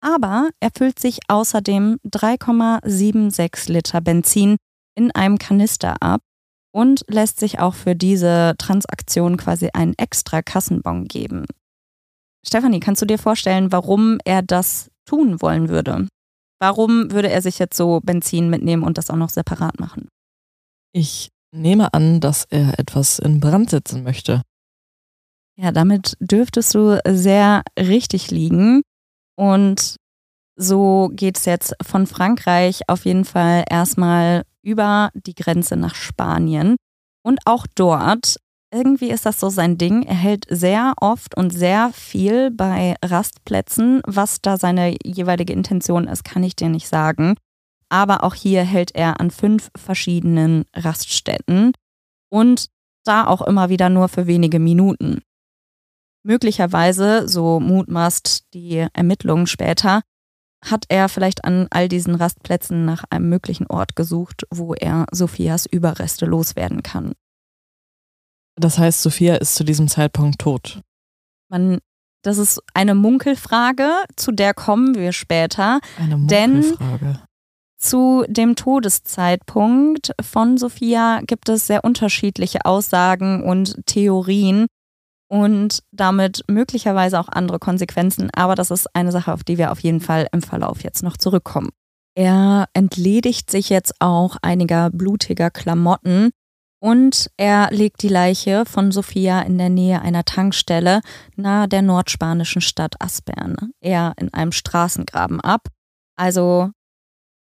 Aber er füllt sich außerdem 3,76 Liter Benzin in einem Kanister ab und lässt sich auch für diese Transaktion quasi einen extra Kassenbon geben. Stefanie, kannst du dir vorstellen, warum er das tun wollen würde? Warum würde er sich jetzt so Benzin mitnehmen und das auch noch separat machen? Ich nehme an, dass er etwas in Brand setzen möchte. Ja, damit dürftest du sehr richtig liegen. Und so geht es jetzt von Frankreich auf jeden Fall erstmal über die Grenze nach Spanien. Und auch dort irgendwie ist das so sein Ding. Er hält sehr oft und sehr viel bei Rastplätzen. Was da seine jeweilige Intention ist, kann ich dir nicht sagen. Aber auch hier hält er an fünf verschiedenen Raststätten und da auch immer wieder nur für wenige Minuten. Möglicherweise, so mutmaßt die Ermittlungen später, hat er vielleicht an all diesen Rastplätzen nach einem möglichen Ort gesucht, wo er Sophias Überreste loswerden kann. Das heißt, Sophia ist zu diesem Zeitpunkt tot. Man, das ist eine Munkelfrage, zu der kommen wir später. Eine Munkelfrage. Denn zu dem Todeszeitpunkt von Sophia gibt es sehr unterschiedliche Aussagen und Theorien und damit möglicherweise auch andere Konsequenzen. Aber das ist eine Sache, auf die wir auf jeden Fall im Verlauf jetzt noch zurückkommen. Er entledigt sich jetzt auch einiger blutiger Klamotten und er legt die Leiche von Sophia in der Nähe einer Tankstelle nahe der nordspanischen Stadt Aspern, eher in einem Straßengraben ab. Also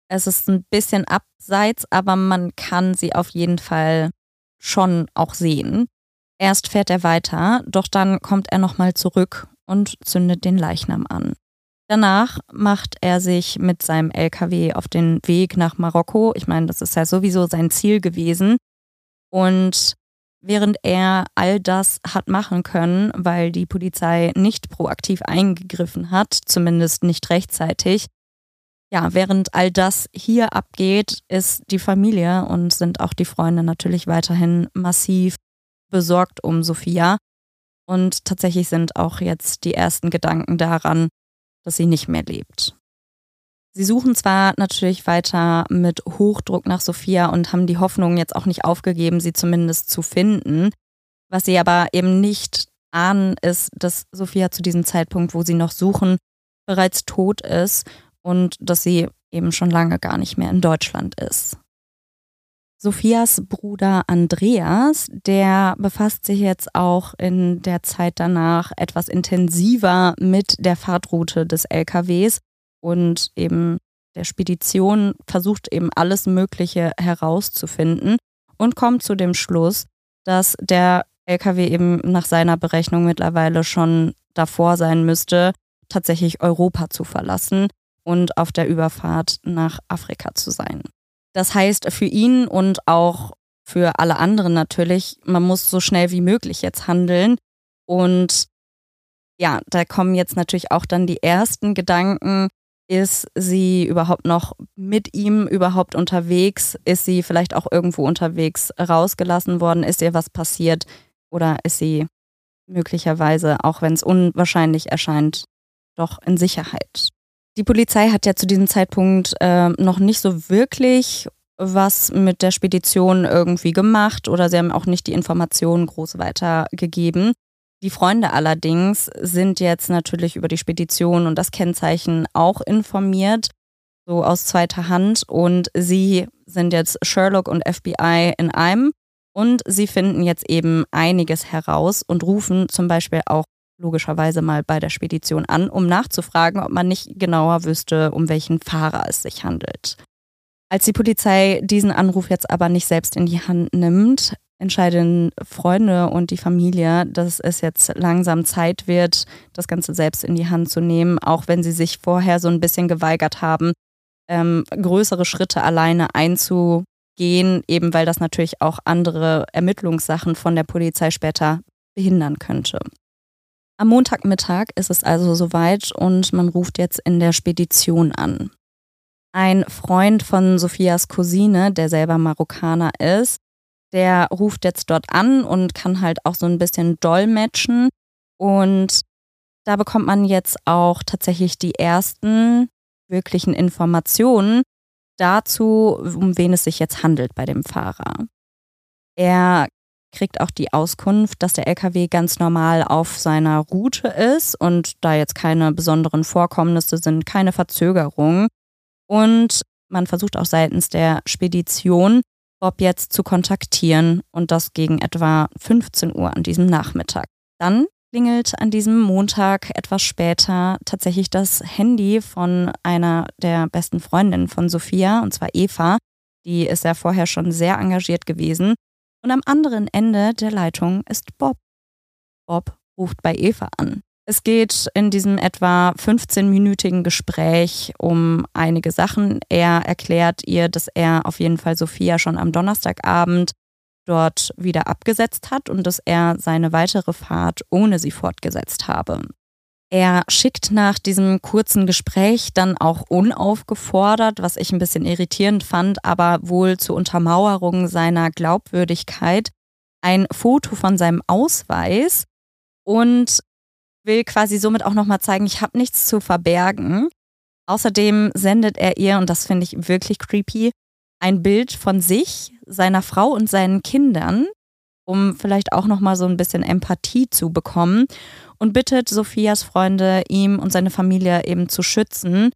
es ist ein bisschen abseits, aber man kann sie auf jeden Fall schon auch sehen. Erst fährt er weiter, doch dann kommt er nochmal zurück und zündet den Leichnam an. Danach macht er sich mit seinem LKW auf den Weg nach Marokko. Ich meine, das ist ja sowieso sein Ziel gewesen. Und während er all das hat machen können, weil die Polizei nicht proaktiv eingegriffen hat, zumindest nicht rechtzeitig, ja, während all das hier abgeht, ist die Familie und sind auch die Freunde natürlich weiterhin massiv besorgt um Sophia. Und tatsächlich sind auch jetzt die ersten Gedanken daran, dass sie nicht mehr lebt. Sie suchen zwar natürlich weiter mit Hochdruck nach Sophia und haben die Hoffnung jetzt auch nicht aufgegeben, sie zumindest zu finden. Was sie aber eben nicht ahnen, ist, dass Sophia zu diesem Zeitpunkt, wo sie noch suchen, bereits tot ist und dass sie eben schon lange gar nicht mehr in Deutschland ist. Sophias Bruder Andreas, der befasst sich jetzt auch in der Zeit danach etwas intensiver mit der Fahrtroute des LKWs und eben der Spedition, versucht eben alles Mögliche herauszufinden und kommt zu dem Schluss, dass der LKW eben nach seiner Berechnung mittlerweile schon davor sein müsste, tatsächlich Europa zu verlassen und auf der Überfahrt nach Afrika zu sein. Das heißt für ihn und auch für alle anderen natürlich, man muss so schnell wie möglich jetzt handeln. Und ja, da kommen jetzt natürlich auch dann die ersten Gedanken. Ist sie überhaupt noch mit ihm überhaupt unterwegs? Ist sie vielleicht auch irgendwo unterwegs rausgelassen worden? Ist ihr was passiert? Oder ist sie möglicherweise, auch wenn es unwahrscheinlich erscheint, doch in Sicherheit? Die Polizei hat ja zu diesem Zeitpunkt äh, noch nicht so wirklich was mit der Spedition irgendwie gemacht oder sie haben auch nicht die Informationen groß weitergegeben. Die Freunde allerdings sind jetzt natürlich über die Spedition und das Kennzeichen auch informiert, so aus zweiter Hand. Und sie sind jetzt Sherlock und FBI in einem. Und sie finden jetzt eben einiges heraus und rufen zum Beispiel auch logischerweise mal bei der Spedition an, um nachzufragen, ob man nicht genauer wüsste, um welchen Fahrer es sich handelt. Als die Polizei diesen Anruf jetzt aber nicht selbst in die Hand nimmt, entscheiden Freunde und die Familie, dass es jetzt langsam Zeit wird, das Ganze selbst in die Hand zu nehmen, auch wenn sie sich vorher so ein bisschen geweigert haben, ähm, größere Schritte alleine einzugehen, eben weil das natürlich auch andere Ermittlungssachen von der Polizei später behindern könnte. Am Montagmittag ist es also soweit und man ruft jetzt in der Spedition an. Ein Freund von Sophias Cousine, der selber Marokkaner ist, der ruft jetzt dort an und kann halt auch so ein bisschen dolmetschen. Und da bekommt man jetzt auch tatsächlich die ersten wirklichen Informationen dazu, um wen es sich jetzt handelt bei dem Fahrer. Er kriegt auch die Auskunft, dass der LKW ganz normal auf seiner Route ist und da jetzt keine besonderen Vorkommnisse sind, keine Verzögerung. Und man versucht auch seitens der Spedition, Bob jetzt zu kontaktieren und das gegen etwa 15 Uhr an diesem Nachmittag. Dann klingelt an diesem Montag etwas später tatsächlich das Handy von einer der besten Freundinnen von Sophia, und zwar Eva. Die ist ja vorher schon sehr engagiert gewesen. Und am anderen Ende der Leitung ist Bob. Bob ruft bei Eva an. Es geht in diesem etwa 15-minütigen Gespräch um einige Sachen. Er erklärt ihr, dass er auf jeden Fall Sophia schon am Donnerstagabend dort wieder abgesetzt hat und dass er seine weitere Fahrt ohne sie fortgesetzt habe. Er schickt nach diesem kurzen Gespräch dann auch unaufgefordert, was ich ein bisschen irritierend fand, aber wohl zur Untermauerung seiner Glaubwürdigkeit, ein Foto von seinem Ausweis und will quasi somit auch nochmal zeigen, ich habe nichts zu verbergen. Außerdem sendet er ihr, und das finde ich wirklich creepy, ein Bild von sich, seiner Frau und seinen Kindern, um vielleicht auch nochmal so ein bisschen Empathie zu bekommen und bittet Sophias Freunde, ihm und seine Familie eben zu schützen.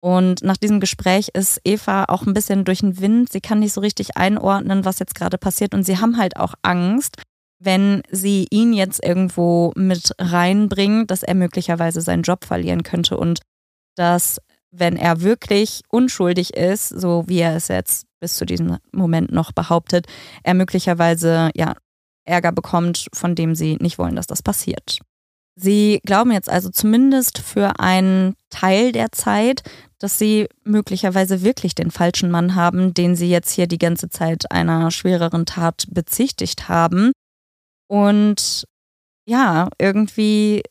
Und nach diesem Gespräch ist Eva auch ein bisschen durch den Wind. Sie kann nicht so richtig einordnen, was jetzt gerade passiert. Und sie haben halt auch Angst, wenn sie ihn jetzt irgendwo mit reinbringen, dass er möglicherweise seinen Job verlieren könnte und dass, wenn er wirklich unschuldig ist, so wie er es jetzt bis zu diesem Moment noch behauptet, er möglicherweise ja Ärger bekommt, von dem sie nicht wollen, dass das passiert. Sie glauben jetzt also zumindest für einen Teil der Zeit, dass sie möglicherweise wirklich den falschen Mann haben, den sie jetzt hier die ganze Zeit einer schwereren Tat bezichtigt haben. Und ja, irgendwie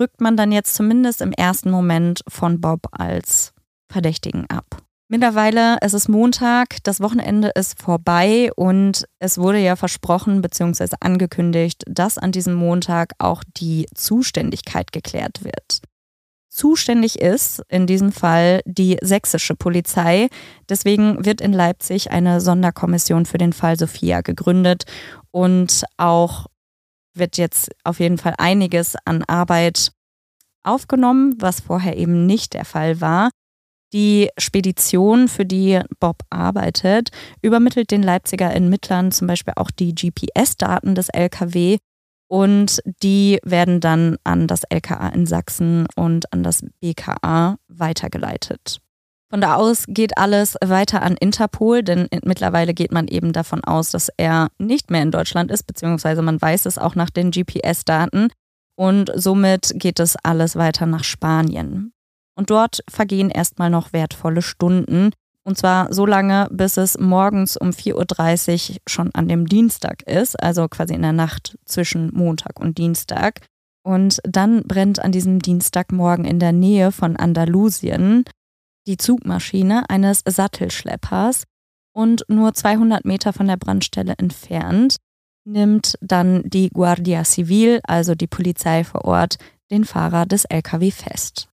rückt man dann jetzt zumindest im ersten Moment von Bob als Verdächtigen ab. Mittlerweile ist es Montag, das Wochenende ist vorbei und es wurde ja versprochen bzw. angekündigt, dass an diesem Montag auch die Zuständigkeit geklärt wird. Zuständig ist in diesem Fall die sächsische Polizei. Deswegen wird in Leipzig eine Sonderkommission für den Fall Sophia gegründet und auch wird jetzt auf jeden Fall einiges an Arbeit aufgenommen, was vorher eben nicht der Fall war. Die Spedition, für die Bob arbeitet, übermittelt den Leipziger Ermittlern zum Beispiel auch die GPS-Daten des LKW und die werden dann an das LKA in Sachsen und an das BKA weitergeleitet. Von da aus geht alles weiter an Interpol, denn mittlerweile geht man eben davon aus, dass er nicht mehr in Deutschland ist, beziehungsweise man weiß es auch nach den GPS-Daten. Und somit geht es alles weiter nach Spanien. Und dort vergehen erstmal noch wertvolle Stunden. Und zwar so lange, bis es morgens um 4.30 Uhr schon an dem Dienstag ist, also quasi in der Nacht zwischen Montag und Dienstag. Und dann brennt an diesem Dienstagmorgen in der Nähe von Andalusien die Zugmaschine eines Sattelschleppers und nur 200 Meter von der Brandstelle entfernt nimmt dann die Guardia Civil, also die Polizei vor Ort, den Fahrer des LKW fest.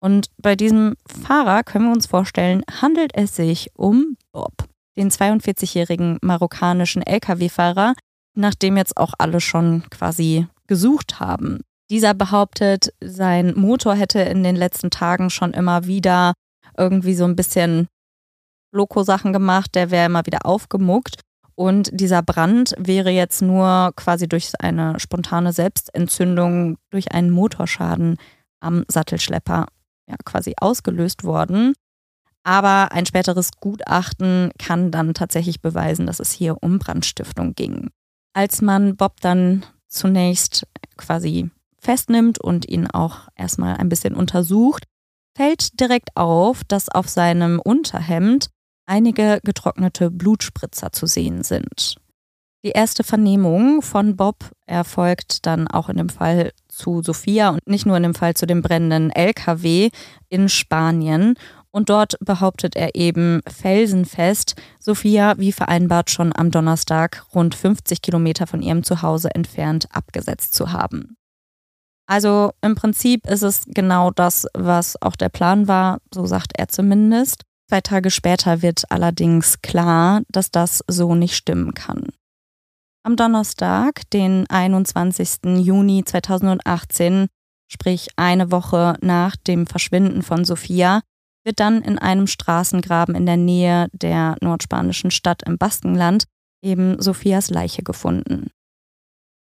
Und bei diesem Fahrer können wir uns vorstellen, handelt es sich um Bob, den 42-jährigen marokkanischen Lkw-Fahrer, nach dem jetzt auch alle schon quasi gesucht haben. Dieser behauptet, sein Motor hätte in den letzten Tagen schon immer wieder irgendwie so ein bisschen Loco-Sachen gemacht, der wäre immer wieder aufgemuckt. Und dieser Brand wäre jetzt nur quasi durch eine spontane Selbstentzündung, durch einen Motorschaden am Sattelschlepper ja, quasi ausgelöst worden. Aber ein späteres Gutachten kann dann tatsächlich beweisen, dass es hier um Brandstiftung ging. Als man Bob dann zunächst quasi festnimmt und ihn auch erstmal ein bisschen untersucht, fällt direkt auf, dass auf seinem Unterhemd einige getrocknete Blutspritzer zu sehen sind. Die erste Vernehmung von Bob erfolgt dann auch in dem Fall zu Sophia und nicht nur in dem Fall zu dem brennenden LKW in Spanien. Und dort behauptet er eben felsenfest, Sophia wie vereinbart schon am Donnerstag rund 50 Kilometer von ihrem Zuhause entfernt abgesetzt zu haben. Also im Prinzip ist es genau das, was auch der Plan war, so sagt er zumindest. Zwei Tage später wird allerdings klar, dass das so nicht stimmen kann. Am Donnerstag, den 21. Juni 2018, sprich eine Woche nach dem Verschwinden von Sophia, wird dann in einem Straßengraben in der Nähe der nordspanischen Stadt im Baskenland eben Sophias Leiche gefunden.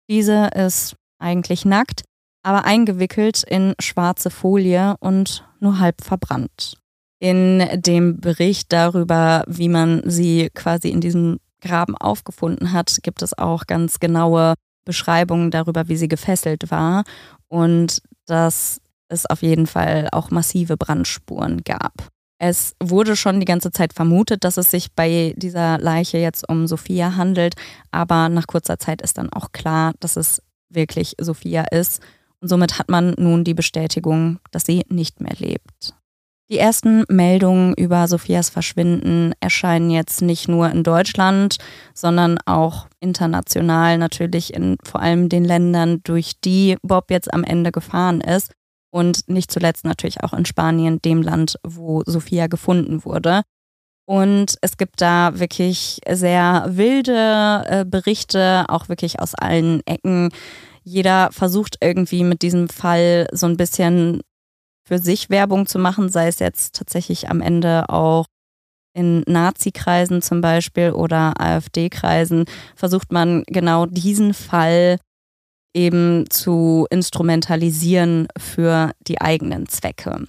Diese ist eigentlich nackt, aber eingewickelt in schwarze Folie und nur halb verbrannt. In dem Bericht darüber, wie man sie quasi in diesem Graben aufgefunden hat, gibt es auch ganz genaue Beschreibungen darüber, wie sie gefesselt war und dass es auf jeden Fall auch massive Brandspuren gab. Es wurde schon die ganze Zeit vermutet, dass es sich bei dieser Leiche jetzt um Sophia handelt, aber nach kurzer Zeit ist dann auch klar, dass es wirklich Sophia ist und somit hat man nun die Bestätigung, dass sie nicht mehr lebt. Die ersten Meldungen über Sophias Verschwinden erscheinen jetzt nicht nur in Deutschland, sondern auch international natürlich in vor allem den Ländern, durch die Bob jetzt am Ende gefahren ist und nicht zuletzt natürlich auch in Spanien, dem Land, wo Sophia gefunden wurde. Und es gibt da wirklich sehr wilde äh, Berichte, auch wirklich aus allen Ecken. Jeder versucht irgendwie mit diesem Fall so ein bisschen für sich Werbung zu machen, sei es jetzt tatsächlich am Ende auch in Nazi-Kreisen zum Beispiel oder AfD-Kreisen, versucht man genau diesen Fall eben zu instrumentalisieren für die eigenen Zwecke.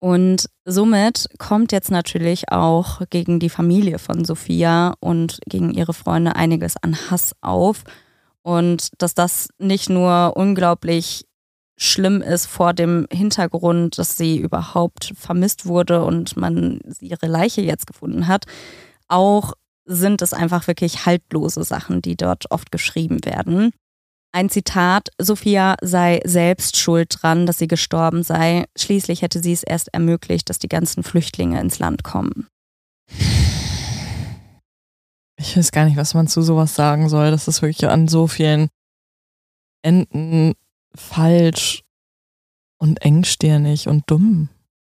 Und somit kommt jetzt natürlich auch gegen die Familie von Sophia und gegen ihre Freunde einiges an Hass auf. Und dass das nicht nur unglaublich schlimm ist vor dem Hintergrund, dass sie überhaupt vermisst wurde und man ihre Leiche jetzt gefunden hat. Auch sind es einfach wirklich haltlose Sachen, die dort oft geschrieben werden. Ein Zitat, Sophia sei selbst schuld dran, dass sie gestorben sei. Schließlich hätte sie es erst ermöglicht, dass die ganzen Flüchtlinge ins Land kommen. Ich weiß gar nicht, was man zu sowas sagen soll. Das ist wirklich an so vielen Enden falsch und engstirnig und dumm.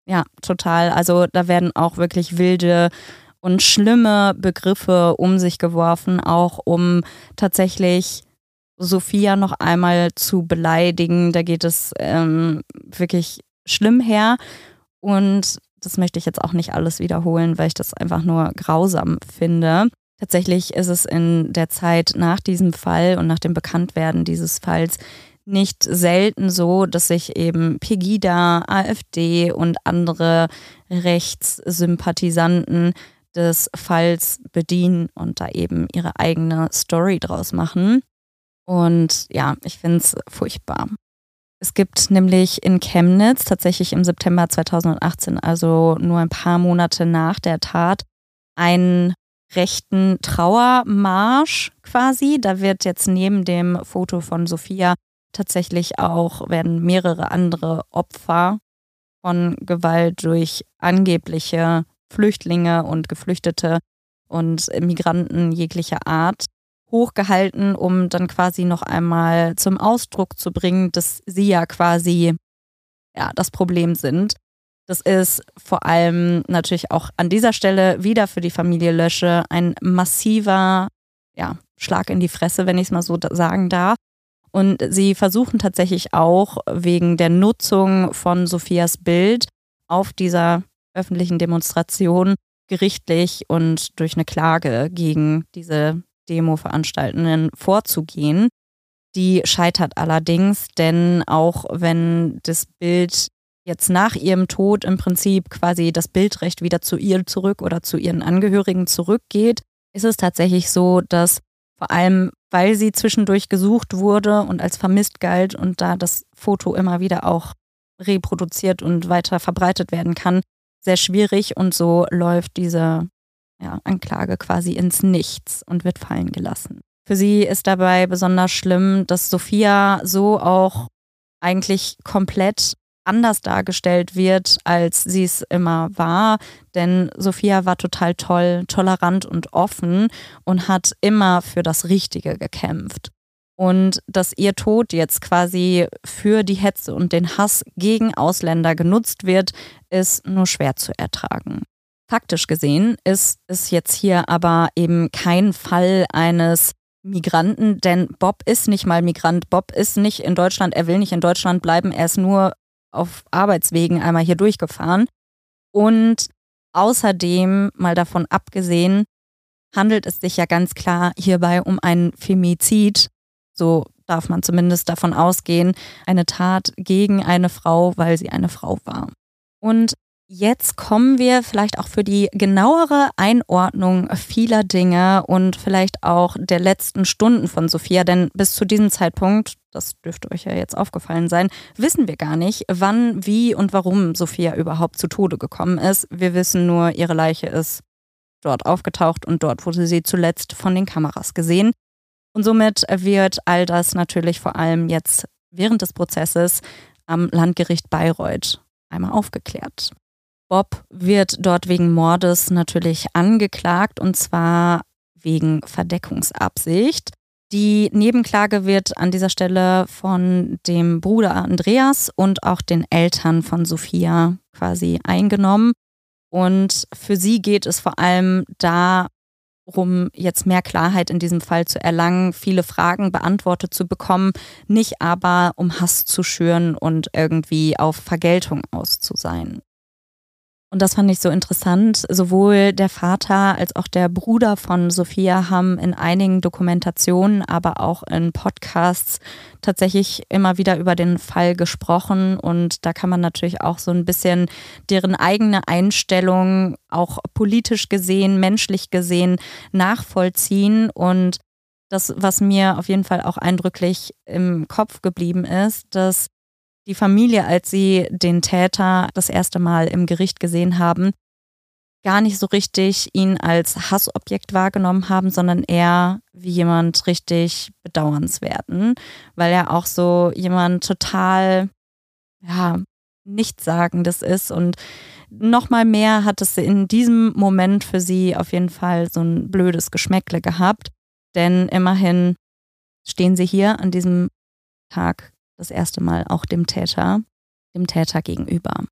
Ja, total. Also da werden auch wirklich wilde und schlimme Begriffe um sich geworfen, auch um tatsächlich Sophia noch einmal zu beleidigen. Da geht es ähm, wirklich schlimm her. Und das möchte ich jetzt auch nicht alles wiederholen, weil ich das einfach nur grausam finde. Tatsächlich ist es in der Zeit nach diesem Fall und nach dem Bekanntwerden dieses Falls nicht selten so, dass sich eben Pegida, AfD und andere Rechtssympathisanten des Falls bedienen und da eben ihre eigene Story draus machen. Und ja, ich finde es furchtbar. Es gibt nämlich in Chemnitz tatsächlich im September 2018, also nur ein paar Monate nach der Tat, einen rechten Trauermarsch quasi. Da wird jetzt neben dem Foto von Sophia tatsächlich auch, werden mehrere andere Opfer von Gewalt durch angebliche Flüchtlinge und Geflüchtete und Migranten jeglicher Art hochgehalten, um dann quasi noch einmal zum Ausdruck zu bringen, dass sie ja quasi ja, das Problem sind. Das ist vor allem natürlich auch an dieser Stelle wieder für die Familie Lösche ein massiver ja, Schlag in die Fresse, wenn ich es mal so sagen darf. Und sie versuchen tatsächlich auch wegen der Nutzung von Sophias Bild auf dieser öffentlichen Demonstration gerichtlich und durch eine Klage gegen diese Demo-Veranstaltenden vorzugehen. Die scheitert allerdings, denn auch wenn das Bild jetzt nach ihrem Tod im Prinzip quasi das Bildrecht wieder zu ihr zurück oder zu ihren Angehörigen zurückgeht, ist es tatsächlich so, dass vor allem, weil sie zwischendurch gesucht wurde und als vermisst galt und da das Foto immer wieder auch reproduziert und weiter verbreitet werden kann, sehr schwierig und so läuft diese ja, Anklage quasi ins Nichts und wird fallen gelassen. Für sie ist dabei besonders schlimm, dass Sophia so auch eigentlich komplett anders dargestellt wird, als sie es immer war. Denn Sophia war total toll, tolerant und offen und hat immer für das Richtige gekämpft. Und dass ihr Tod jetzt quasi für die Hetze und den Hass gegen Ausländer genutzt wird, ist nur schwer zu ertragen. Faktisch gesehen ist es jetzt hier aber eben kein Fall eines Migranten, denn Bob ist nicht mal Migrant. Bob ist nicht in Deutschland, er will nicht in Deutschland bleiben, er ist nur auf Arbeitswegen einmal hier durchgefahren. Und außerdem, mal davon abgesehen, handelt es sich ja ganz klar hierbei um einen Femizid. So darf man zumindest davon ausgehen, eine Tat gegen eine Frau, weil sie eine Frau war. Und Jetzt kommen wir vielleicht auch für die genauere Einordnung vieler Dinge und vielleicht auch der letzten Stunden von Sophia, denn bis zu diesem Zeitpunkt, das dürfte euch ja jetzt aufgefallen sein, wissen wir gar nicht, wann, wie und warum Sophia überhaupt zu Tode gekommen ist. Wir wissen nur, ihre Leiche ist dort aufgetaucht und dort wurde sie zuletzt von den Kameras gesehen. Und somit wird all das natürlich vor allem jetzt während des Prozesses am Landgericht Bayreuth einmal aufgeklärt. Bob wird dort wegen Mordes natürlich angeklagt und zwar wegen Verdeckungsabsicht. Die Nebenklage wird an dieser Stelle von dem Bruder Andreas und auch den Eltern von Sophia quasi eingenommen. Und für sie geht es vor allem darum, jetzt mehr Klarheit in diesem Fall zu erlangen, viele Fragen beantwortet zu bekommen, nicht aber um Hass zu schüren und irgendwie auf Vergeltung aus zu sein. Und das fand ich so interessant. Sowohl der Vater als auch der Bruder von Sophia haben in einigen Dokumentationen, aber auch in Podcasts tatsächlich immer wieder über den Fall gesprochen. Und da kann man natürlich auch so ein bisschen deren eigene Einstellung, auch politisch gesehen, menschlich gesehen, nachvollziehen. Und das, was mir auf jeden Fall auch eindrücklich im Kopf geblieben ist, dass die Familie, als sie den Täter das erste Mal im Gericht gesehen haben, gar nicht so richtig ihn als Hassobjekt wahrgenommen haben, sondern eher wie jemand richtig bedauernswerten, weil er auch so jemand total, ja, nichtssagendes ist. Und nochmal mehr hat es in diesem Moment für sie auf jeden Fall so ein blödes Geschmäckle gehabt, denn immerhin stehen sie hier an diesem Tag das erste Mal auch dem Täter, dem Täter gegenüber.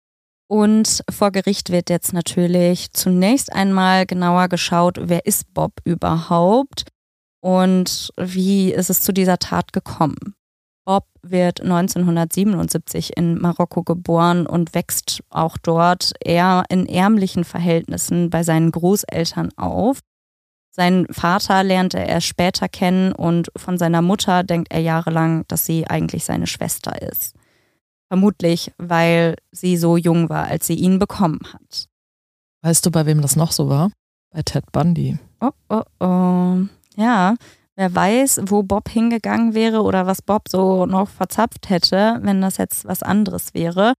Und vor Gericht wird jetzt natürlich zunächst einmal genauer geschaut, wer ist Bob überhaupt und wie ist es zu dieser Tat gekommen. Bob wird 1977 in Marokko geboren und wächst auch dort eher in ärmlichen Verhältnissen bei seinen Großeltern auf. Seinen Vater lernt er erst später kennen und von seiner Mutter denkt er jahrelang, dass sie eigentlich seine Schwester ist. Vermutlich, weil sie so jung war, als sie ihn bekommen hat. Weißt du, bei wem das noch so war? Bei Ted Bundy. Oh, oh, oh. Ja, wer weiß, wo Bob hingegangen wäre oder was Bob so noch verzapft hätte, wenn das jetzt was anderes wäre.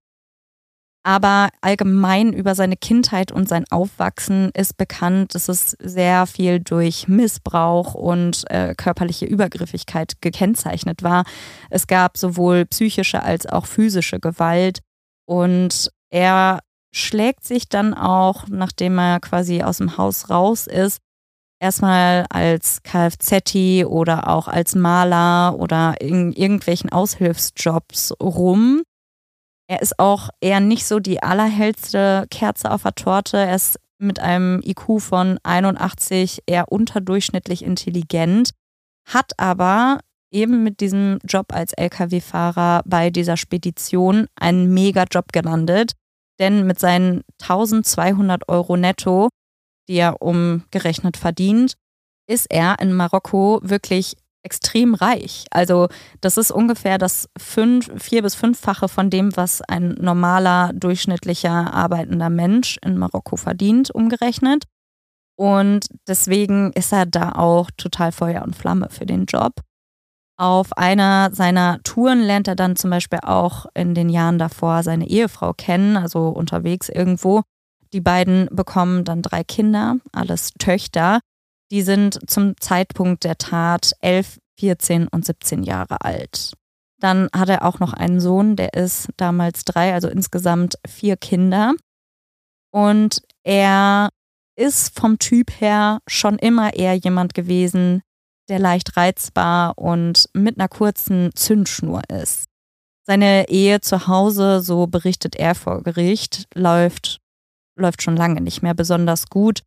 Aber allgemein über seine Kindheit und sein Aufwachsen ist bekannt, dass es sehr viel durch Missbrauch und äh, körperliche Übergriffigkeit gekennzeichnet war. Es gab sowohl psychische als auch physische Gewalt und er schlägt sich dann auch, nachdem er quasi aus dem Haus raus ist, erstmal als Kfz oder auch als Maler oder in irgendwelchen Aushilfsjobs rum er ist auch eher nicht so die allerhellste Kerze auf der Torte. Er ist mit einem IQ von 81 eher unterdurchschnittlich intelligent, hat aber eben mit diesem Job als Lkw-Fahrer bei dieser Spedition einen Mega-Job gelandet. Denn mit seinen 1200 Euro netto, die er umgerechnet verdient, ist er in Marokko wirklich extrem reich. Also das ist ungefähr das fünf, vier bis fünffache von dem, was ein normaler, durchschnittlicher, arbeitender Mensch in Marokko verdient, umgerechnet. Und deswegen ist er da auch total Feuer und Flamme für den Job. Auf einer seiner Touren lernt er dann zum Beispiel auch in den Jahren davor seine Ehefrau kennen, also unterwegs irgendwo. Die beiden bekommen dann drei Kinder, alles Töchter. Die sind zum Zeitpunkt der Tat 11, 14 und 17 Jahre alt. Dann hat er auch noch einen Sohn, der ist damals drei, also insgesamt vier Kinder. Und er ist vom Typ her schon immer eher jemand gewesen, der leicht reizbar und mit einer kurzen Zündschnur ist. Seine Ehe zu Hause, so berichtet er vor Gericht, läuft, läuft schon lange nicht mehr besonders gut.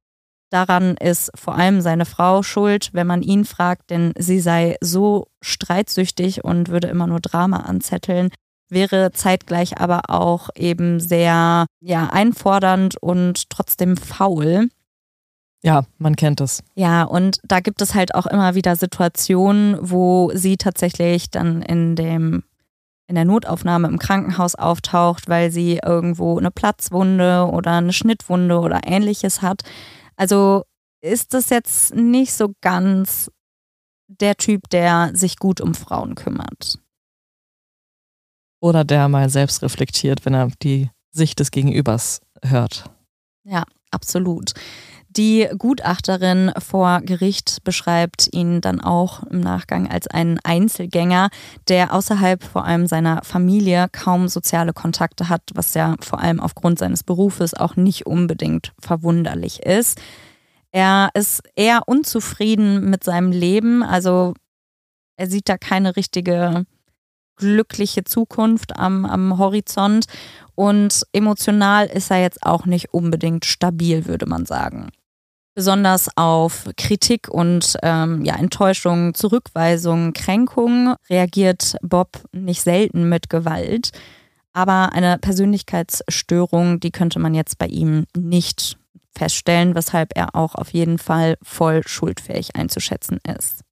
Daran ist vor allem seine Frau schuld, wenn man ihn fragt, denn sie sei so streitsüchtig und würde immer nur Drama anzetteln, wäre zeitgleich aber auch eben sehr ja, einfordernd und trotzdem faul. Ja, man kennt es. Ja, und da gibt es halt auch immer wieder Situationen, wo sie tatsächlich dann in dem in der Notaufnahme im Krankenhaus auftaucht, weil sie irgendwo eine Platzwunde oder eine Schnittwunde oder ähnliches hat. Also ist das jetzt nicht so ganz der Typ, der sich gut um Frauen kümmert. Oder der mal selbst reflektiert, wenn er die Sicht des Gegenübers hört. Ja, absolut. Die Gutachterin vor Gericht beschreibt ihn dann auch im Nachgang als einen Einzelgänger, der außerhalb vor allem seiner Familie kaum soziale Kontakte hat, was ja vor allem aufgrund seines Berufes auch nicht unbedingt verwunderlich ist. Er ist eher unzufrieden mit seinem Leben, also er sieht da keine richtige glückliche Zukunft am, am Horizont und emotional ist er jetzt auch nicht unbedingt stabil, würde man sagen. Besonders auf Kritik und ähm, ja, Enttäuschung, Zurückweisung, Kränkung reagiert Bob nicht selten mit Gewalt. Aber eine Persönlichkeitsstörung, die könnte man jetzt bei ihm nicht feststellen, weshalb er auch auf jeden Fall voll schuldfähig einzuschätzen ist.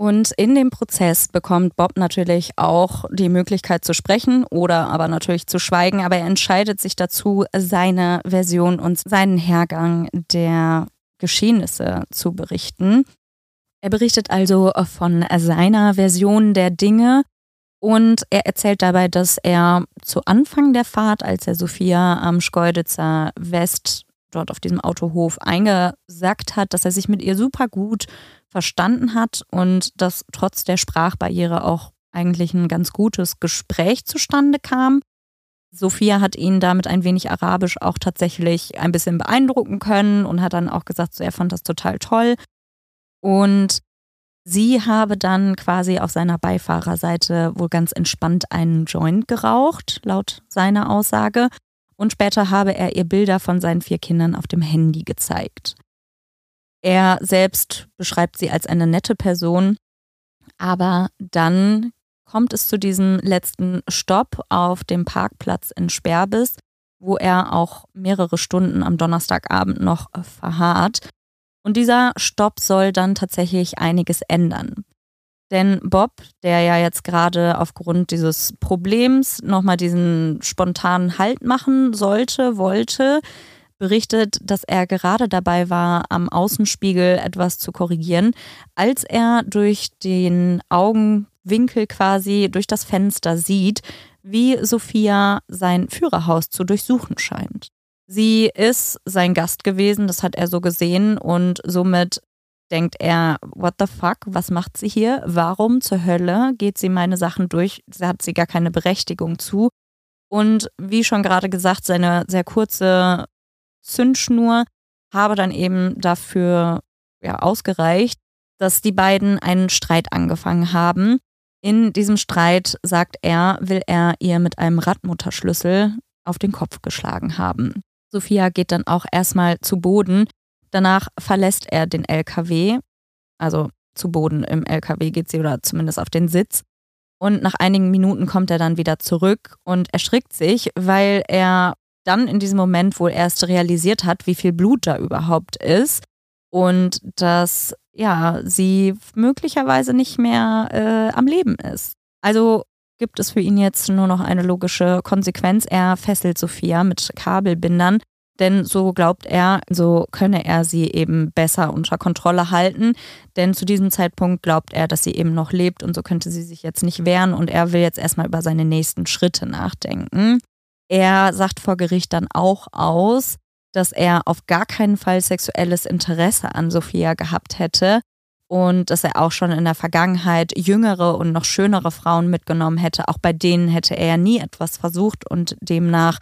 Und in dem Prozess bekommt Bob natürlich auch die Möglichkeit zu sprechen oder aber natürlich zu schweigen, aber er entscheidet sich dazu, seine Version und seinen Hergang der Geschehnisse zu berichten. Er berichtet also von seiner Version der Dinge und er erzählt dabei, dass er zu Anfang der Fahrt, als er Sophia am Schkeuditzer West dort auf diesem Autohof eingesagt hat, dass er sich mit ihr super gut verstanden hat und dass trotz der Sprachbarriere auch eigentlich ein ganz gutes Gespräch zustande kam. Sophia hat ihn damit ein wenig Arabisch auch tatsächlich ein bisschen beeindrucken können und hat dann auch gesagt, so, er fand das total toll. Und sie habe dann quasi auf seiner Beifahrerseite wohl ganz entspannt einen Joint geraucht, laut seiner Aussage. Und später habe er ihr Bilder von seinen vier Kindern auf dem Handy gezeigt. Er selbst beschreibt sie als eine nette Person, aber dann kommt es zu diesem letzten Stopp auf dem Parkplatz in Sperbis, wo er auch mehrere Stunden am Donnerstagabend noch verharrt. Und dieser Stopp soll dann tatsächlich einiges ändern. Denn Bob, der ja jetzt gerade aufgrund dieses Problems nochmal diesen spontanen Halt machen sollte, wollte, berichtet, dass er gerade dabei war, am Außenspiegel etwas zu korrigieren, als er durch den Augenwinkel quasi durch das Fenster sieht, wie Sophia sein Führerhaus zu durchsuchen scheint. Sie ist sein Gast gewesen, das hat er so gesehen und somit denkt er, what the fuck, was macht sie hier? Warum zur Hölle geht sie meine Sachen durch? Da hat sie gar keine Berechtigung zu. Und wie schon gerade gesagt, seine sehr kurze Zündschnur habe dann eben dafür ja, ausgereicht, dass die beiden einen Streit angefangen haben. In diesem Streit, sagt er, will er ihr mit einem Radmutterschlüssel auf den Kopf geschlagen haben. Sophia geht dann auch erstmal zu Boden. Danach verlässt er den LKW, also zu Boden im LKW geht sie oder zumindest auf den Sitz. Und nach einigen Minuten kommt er dann wieder zurück und erschrickt sich, weil er dann in diesem Moment wohl erst realisiert hat, wie viel Blut da überhaupt ist und dass ja sie möglicherweise nicht mehr äh, am Leben ist. Also gibt es für ihn jetzt nur noch eine logische Konsequenz. Er fesselt Sophia mit Kabelbindern, denn so glaubt er, so könne er sie eben besser unter Kontrolle halten. Denn zu diesem Zeitpunkt glaubt er, dass sie eben noch lebt und so könnte sie sich jetzt nicht wehren und er will jetzt erstmal über seine nächsten Schritte nachdenken. Er sagt vor Gericht dann auch aus, dass er auf gar keinen Fall sexuelles Interesse an Sophia gehabt hätte und dass er auch schon in der Vergangenheit jüngere und noch schönere Frauen mitgenommen hätte. Auch bei denen hätte er nie etwas versucht und demnach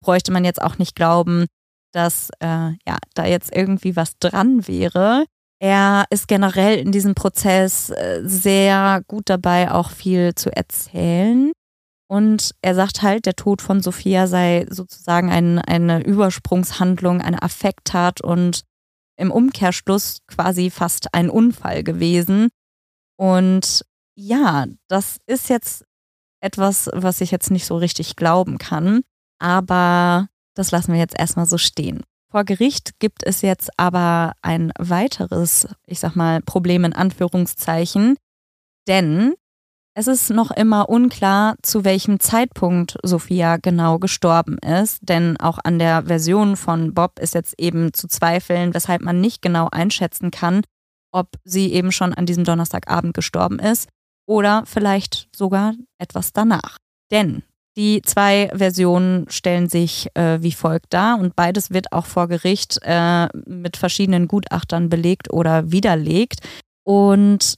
bräuchte man jetzt auch nicht glauben, dass äh, ja da jetzt irgendwie was dran wäre. Er ist generell in diesem Prozess äh, sehr gut dabei, auch viel zu erzählen. Und er sagt halt, der Tod von Sophia sei sozusagen ein, eine Übersprungshandlung, eine Affekttat und im Umkehrschluss quasi fast ein Unfall gewesen. Und ja, das ist jetzt etwas, was ich jetzt nicht so richtig glauben kann. Aber das lassen wir jetzt erstmal so stehen. Vor Gericht gibt es jetzt aber ein weiteres, ich sag mal, Problem in Anführungszeichen. Denn es ist noch immer unklar, zu welchem Zeitpunkt Sophia genau gestorben ist, denn auch an der Version von Bob ist jetzt eben zu zweifeln, weshalb man nicht genau einschätzen kann, ob sie eben schon an diesem Donnerstagabend gestorben ist oder vielleicht sogar etwas danach. Denn die zwei Versionen stellen sich äh, wie folgt dar und beides wird auch vor Gericht äh, mit verschiedenen Gutachtern belegt oder widerlegt. Und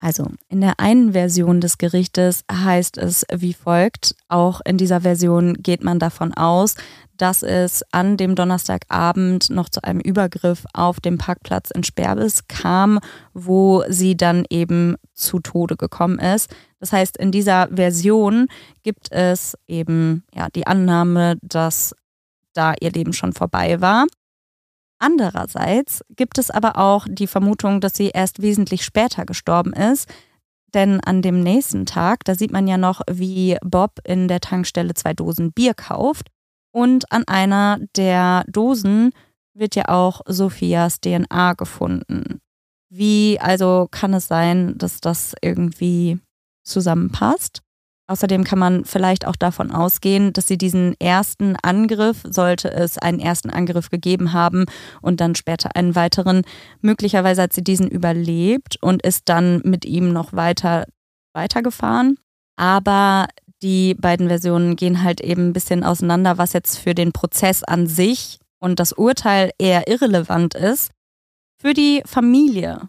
also in der einen Version des Gerichtes heißt es wie folgt. Auch in dieser Version geht man davon aus, dass es an dem Donnerstagabend noch zu einem Übergriff auf dem Parkplatz in Sperbis kam, wo sie dann eben zu Tode gekommen ist. Das heißt, in dieser Version gibt es eben ja die Annahme, dass da ihr Leben schon vorbei war. Andererseits gibt es aber auch die Vermutung, dass sie erst wesentlich später gestorben ist. Denn an dem nächsten Tag, da sieht man ja noch, wie Bob in der Tankstelle zwei Dosen Bier kauft. Und an einer der Dosen wird ja auch Sophias DNA gefunden. Wie also kann es sein, dass das irgendwie zusammenpasst? Außerdem kann man vielleicht auch davon ausgehen, dass sie diesen ersten Angriff, sollte es einen ersten Angriff gegeben haben und dann später einen weiteren, möglicherweise hat sie diesen überlebt und ist dann mit ihm noch weiter weitergefahren. Aber die beiden Versionen gehen halt eben ein bisschen auseinander, was jetzt für den Prozess an sich und das Urteil eher irrelevant ist. Für die Familie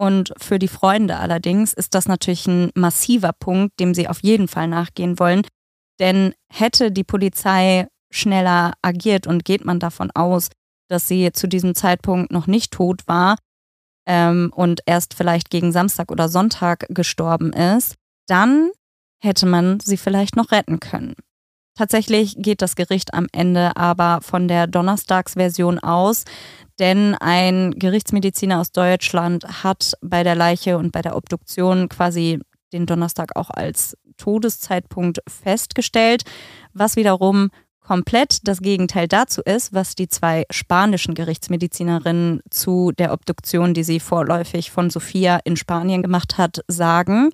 und für die Freunde allerdings ist das natürlich ein massiver Punkt, dem sie auf jeden Fall nachgehen wollen. Denn hätte die Polizei schneller agiert und geht man davon aus, dass sie zu diesem Zeitpunkt noch nicht tot war ähm, und erst vielleicht gegen Samstag oder Sonntag gestorben ist, dann hätte man sie vielleicht noch retten können. Tatsächlich geht das Gericht am Ende aber von der Donnerstagsversion aus, denn ein Gerichtsmediziner aus Deutschland hat bei der Leiche und bei der Obduktion quasi den Donnerstag auch als Todeszeitpunkt festgestellt, was wiederum komplett das Gegenteil dazu ist, was die zwei spanischen Gerichtsmedizinerinnen zu der Obduktion, die sie vorläufig von Sophia in Spanien gemacht hat, sagen.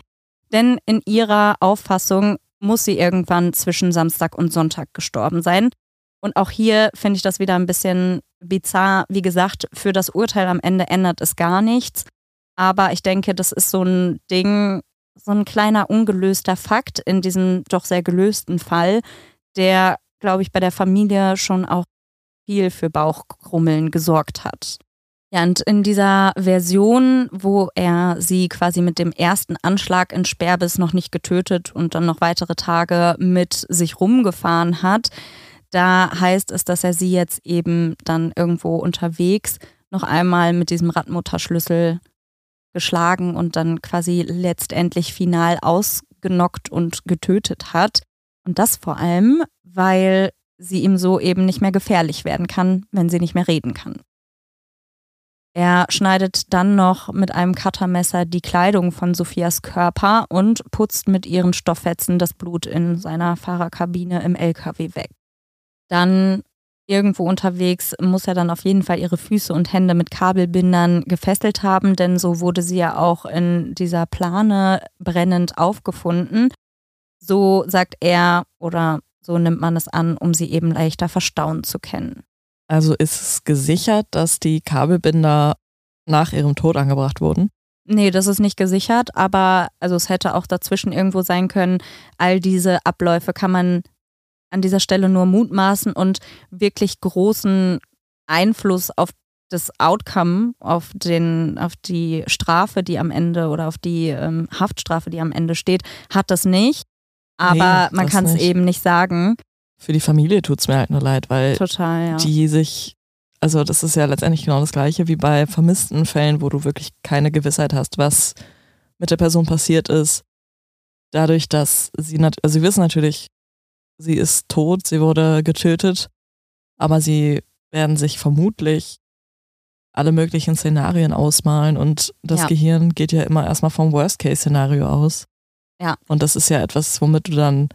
Denn in ihrer Auffassung muss sie irgendwann zwischen Samstag und Sonntag gestorben sein. Und auch hier finde ich das wieder ein bisschen bizarr. Wie gesagt, für das Urteil am Ende ändert es gar nichts. Aber ich denke, das ist so ein Ding, so ein kleiner ungelöster Fakt in diesem doch sehr gelösten Fall, der, glaube ich, bei der Familie schon auch viel für Bauchkrummeln gesorgt hat. Ja, und in dieser Version, wo er sie quasi mit dem ersten Anschlag in Sperrbis noch nicht getötet und dann noch weitere Tage mit sich rumgefahren hat, da heißt es, dass er sie jetzt eben dann irgendwo unterwegs noch einmal mit diesem Radmutterschlüssel geschlagen und dann quasi letztendlich final ausgenockt und getötet hat. Und das vor allem, weil sie ihm so eben nicht mehr gefährlich werden kann, wenn sie nicht mehr reden kann. Er schneidet dann noch mit einem Cuttermesser die Kleidung von Sophias Körper und putzt mit ihren Stofffetzen das Blut in seiner Fahrerkabine im LKW weg. Dann irgendwo unterwegs muss er dann auf jeden Fall ihre Füße und Hände mit Kabelbindern gefesselt haben, denn so wurde sie ja auch in dieser Plane brennend aufgefunden. So sagt er oder so nimmt man es an, um sie eben leichter verstauen zu können. Also ist es gesichert, dass die Kabelbinder nach ihrem Tod angebracht wurden? Nee, das ist nicht gesichert, aber also es hätte auch dazwischen irgendwo sein können. All diese Abläufe kann man an dieser Stelle nur mutmaßen und wirklich großen Einfluss auf das Outcome, auf, den, auf die Strafe, die am Ende oder auf die ähm, Haftstrafe, die am Ende steht, hat das nicht. Aber nee, man kann es eben nicht sagen. Für die Familie tut es mir halt nur leid, weil Total, ja. die sich, also das ist ja letztendlich genau das gleiche wie bei vermissten Fällen, wo du wirklich keine Gewissheit hast, was mit der Person passiert ist. Dadurch, dass sie, also sie wissen natürlich, sie ist tot, sie wurde getötet, aber sie werden sich vermutlich alle möglichen Szenarien ausmalen und das ja. Gehirn geht ja immer erstmal vom Worst-Case-Szenario aus. Ja. Und das ist ja etwas, womit du dann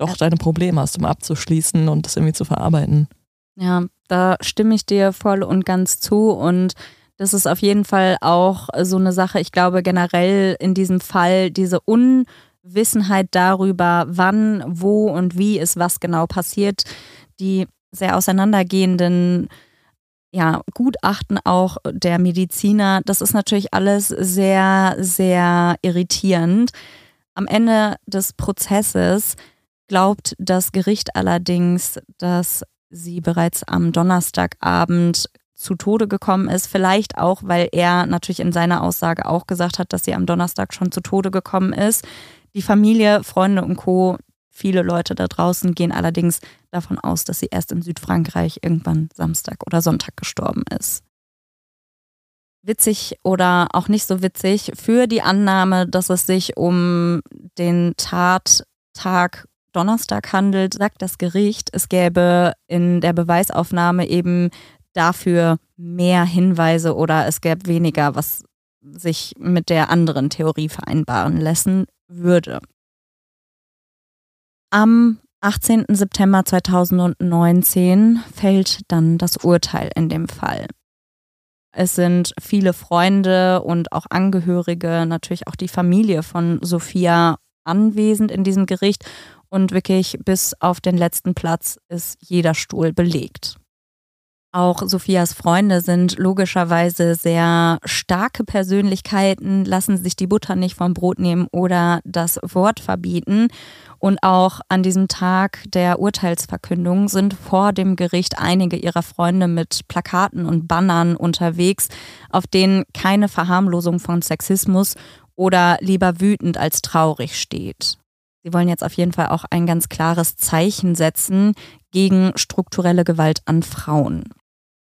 doch deine Probleme hast, um abzuschließen und das irgendwie zu verarbeiten. Ja, da stimme ich dir voll und ganz zu und das ist auf jeden Fall auch so eine Sache. Ich glaube generell in diesem Fall diese Un Wissenheit darüber, wann, wo und wie ist was genau passiert, die sehr auseinandergehenden ja, Gutachten auch der Mediziner, das ist natürlich alles sehr, sehr irritierend. Am Ende des Prozesses glaubt das Gericht allerdings, dass sie bereits am Donnerstagabend zu Tode gekommen ist. Vielleicht auch, weil er natürlich in seiner Aussage auch gesagt hat, dass sie am Donnerstag schon zu Tode gekommen ist. Die Familie, Freunde und Co., viele Leute da draußen gehen allerdings davon aus, dass sie erst in Südfrankreich irgendwann Samstag oder Sonntag gestorben ist. Witzig oder auch nicht so witzig für die Annahme, dass es sich um den Tattag Donnerstag handelt, sagt das Gericht, es gäbe in der Beweisaufnahme eben dafür mehr Hinweise oder es gäbe weniger, was sich mit der anderen Theorie vereinbaren lassen würde. Am 18. September 2019 fällt dann das Urteil in dem Fall. Es sind viele Freunde und auch Angehörige, natürlich auch die Familie von Sophia anwesend in diesem Gericht und wirklich bis auf den letzten Platz ist jeder Stuhl belegt. Auch Sophias Freunde sind logischerweise sehr starke Persönlichkeiten, lassen sich die Butter nicht vom Brot nehmen oder das Wort verbieten. Und auch an diesem Tag der Urteilsverkündung sind vor dem Gericht einige ihrer Freunde mit Plakaten und Bannern unterwegs, auf denen keine Verharmlosung von Sexismus oder lieber wütend als traurig steht. Sie wollen jetzt auf jeden Fall auch ein ganz klares Zeichen setzen gegen strukturelle Gewalt an Frauen.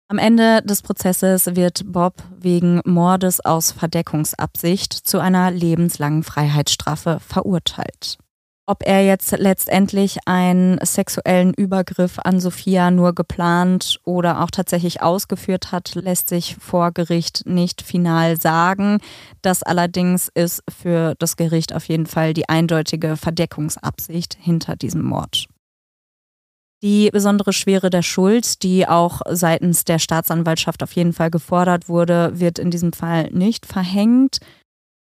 Am Ende des Prozesses wird Bob wegen Mordes aus Verdeckungsabsicht zu einer lebenslangen Freiheitsstrafe verurteilt. Ob er jetzt letztendlich einen sexuellen Übergriff an Sophia nur geplant oder auch tatsächlich ausgeführt hat, lässt sich vor Gericht nicht final sagen. Das allerdings ist für das Gericht auf jeden Fall die eindeutige Verdeckungsabsicht hinter diesem Mord. Die besondere Schwere der Schuld, die auch seitens der Staatsanwaltschaft auf jeden Fall gefordert wurde, wird in diesem Fall nicht verhängt.